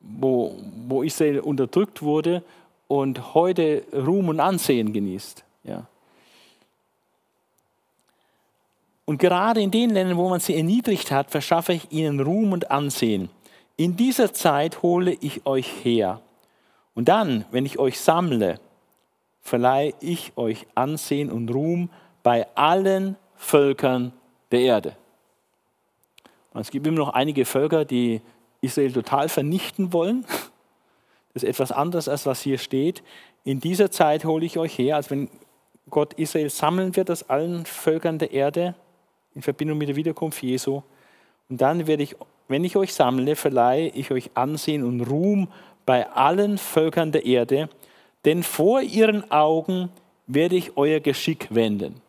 wo, wo Israel unterdrückt wurde und heute Ruhm und Ansehen genießt. Ja. Und gerade in den Ländern, wo man sie erniedrigt hat, verschaffe ich ihnen Ruhm und Ansehen. In dieser Zeit hole ich euch her. Und dann, wenn ich euch sammle, verleihe ich euch Ansehen und Ruhm bei allen Völkern der Erde. Und es gibt immer noch einige Völker, die Israel total vernichten wollen. Das ist etwas anderes, als was hier steht. In dieser Zeit hole ich euch her, als wenn Gott Israel sammeln wird aus allen Völkern der Erde in Verbindung mit der Wiederkunft Jesu. Und dann werde ich, wenn ich euch sammle, verleihe ich euch Ansehen und Ruhm bei allen Völkern der Erde, denn vor ihren Augen werde ich euer Geschick wenden.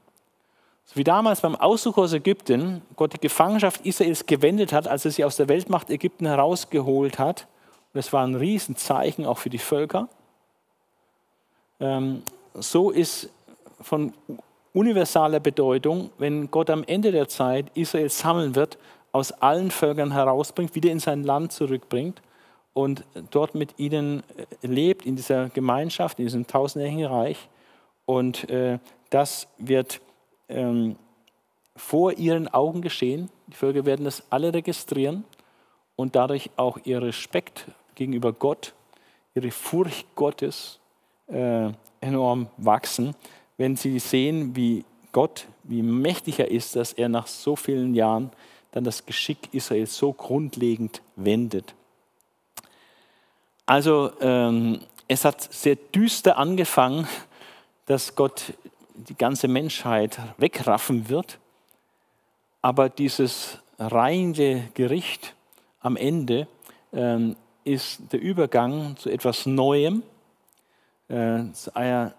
So wie damals beim Auszug aus Ägypten Gott die Gefangenschaft Israels gewendet hat, als er sie aus der Weltmacht Ägypten herausgeholt hat. Und das war ein Riesenzeichen auch für die Völker. Ähm, so ist von universaler Bedeutung, wenn Gott am Ende der Zeit Israel sammeln wird, aus allen Völkern herausbringt, wieder in sein Land zurückbringt und dort mit ihnen äh, lebt, in dieser Gemeinschaft, in diesem tausendjährigen Reich. Und äh, das wird ähm, vor ihren Augen geschehen. Die Völker werden das alle registrieren und dadurch auch ihr Respekt gegenüber Gott, ihre Furcht Gottes äh, enorm wachsen, wenn sie sehen, wie Gott, wie mächtig er ist, dass er nach so vielen Jahren dann das Geschick Israels so grundlegend wendet. Also ähm, es hat sehr düster angefangen, dass Gott die ganze Menschheit wegraffen wird. Aber dieses reine Gericht am Ende ähm, ist der Übergang zu etwas Neuem, äh, zu einer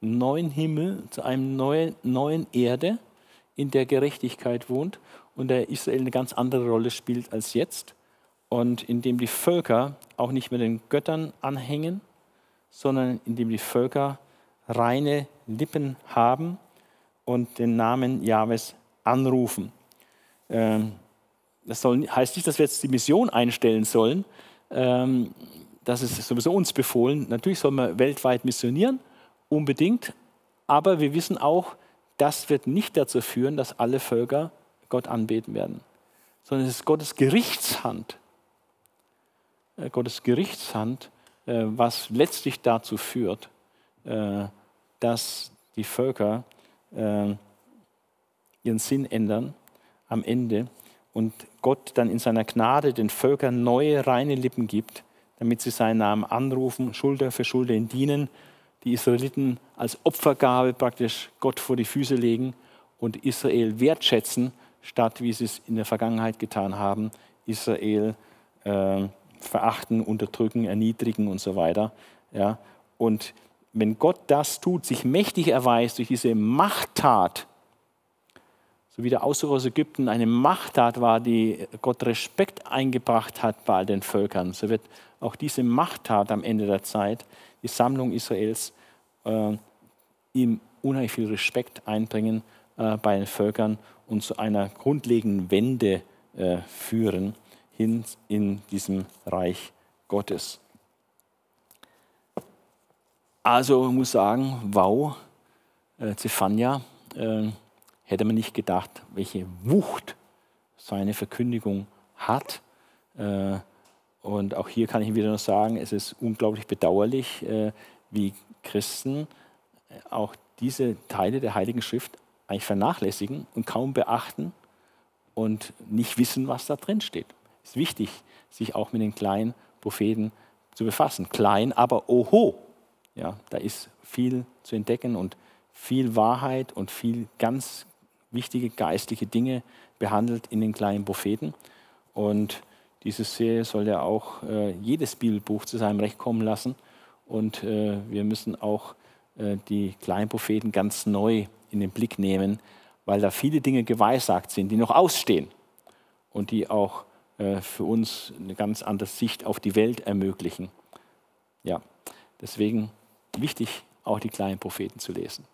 neuen Himmel, zu einer neuen, neuen Erde, in der Gerechtigkeit wohnt. Und der Israel eine ganz andere Rolle spielt als jetzt und in dem die Völker auch nicht mehr den Göttern anhängen, sondern in dem die Völker reine Lippen haben und den Namen Jahwes anrufen. Ähm, das soll, heißt nicht, dass wir jetzt die Mission einstellen sollen. Ähm, das ist sowieso uns befohlen. Natürlich soll man weltweit missionieren, unbedingt. Aber wir wissen auch, das wird nicht dazu führen, dass alle Völker Gott anbeten werden, sondern es ist Gottes Gerichtshand. Äh, Gottes Gerichtshand, äh, was letztlich dazu führt, äh, dass die Völker ihren Sinn ändern am Ende und Gott dann in seiner Gnade den Völkern neue, reine Lippen gibt, damit sie seinen Namen anrufen, Schulter für Schulter ihn dienen, die Israeliten als Opfergabe praktisch Gott vor die Füße legen und Israel wertschätzen, statt wie sie es in der Vergangenheit getan haben, Israel äh, verachten, unterdrücken, erniedrigen und so weiter. Ja? Und wenn Gott das tut, sich mächtig erweist durch diese Machttat, so wie der Auszug aus Ägypten eine Machttat war, die Gott Respekt eingebracht hat bei all den Völkern, so wird auch diese Machttat am Ende der Zeit die Sammlung Israels äh, ihm unheimlich viel Respekt einbringen äh, bei den Völkern und zu einer grundlegenden Wende äh, führen hin in diesem Reich Gottes. Also ich muss sagen, wow, äh, Zephania, äh, hätte man nicht gedacht, welche Wucht seine Verkündigung hat. Äh, und auch hier kann ich wieder nur sagen, es ist unglaublich bedauerlich, äh, wie Christen äh, auch diese Teile der Heiligen Schrift eigentlich vernachlässigen und kaum beachten und nicht wissen, was da drin steht. Es ist wichtig, sich auch mit den kleinen Propheten zu befassen. Klein, aber oho, ja, da ist viel zu entdecken und viel Wahrheit und viel ganz wichtige geistliche Dinge behandelt in den kleinen Propheten. Und diese Serie soll ja auch äh, jedes Bibelbuch zu seinem Recht kommen lassen. Und äh, wir müssen auch äh, die kleinen Propheten ganz neu in den Blick nehmen, weil da viele Dinge geweissagt sind, die noch ausstehen und die auch für uns eine ganz andere Sicht auf die Welt ermöglichen. Ja, deswegen wichtig, auch die kleinen Propheten zu lesen.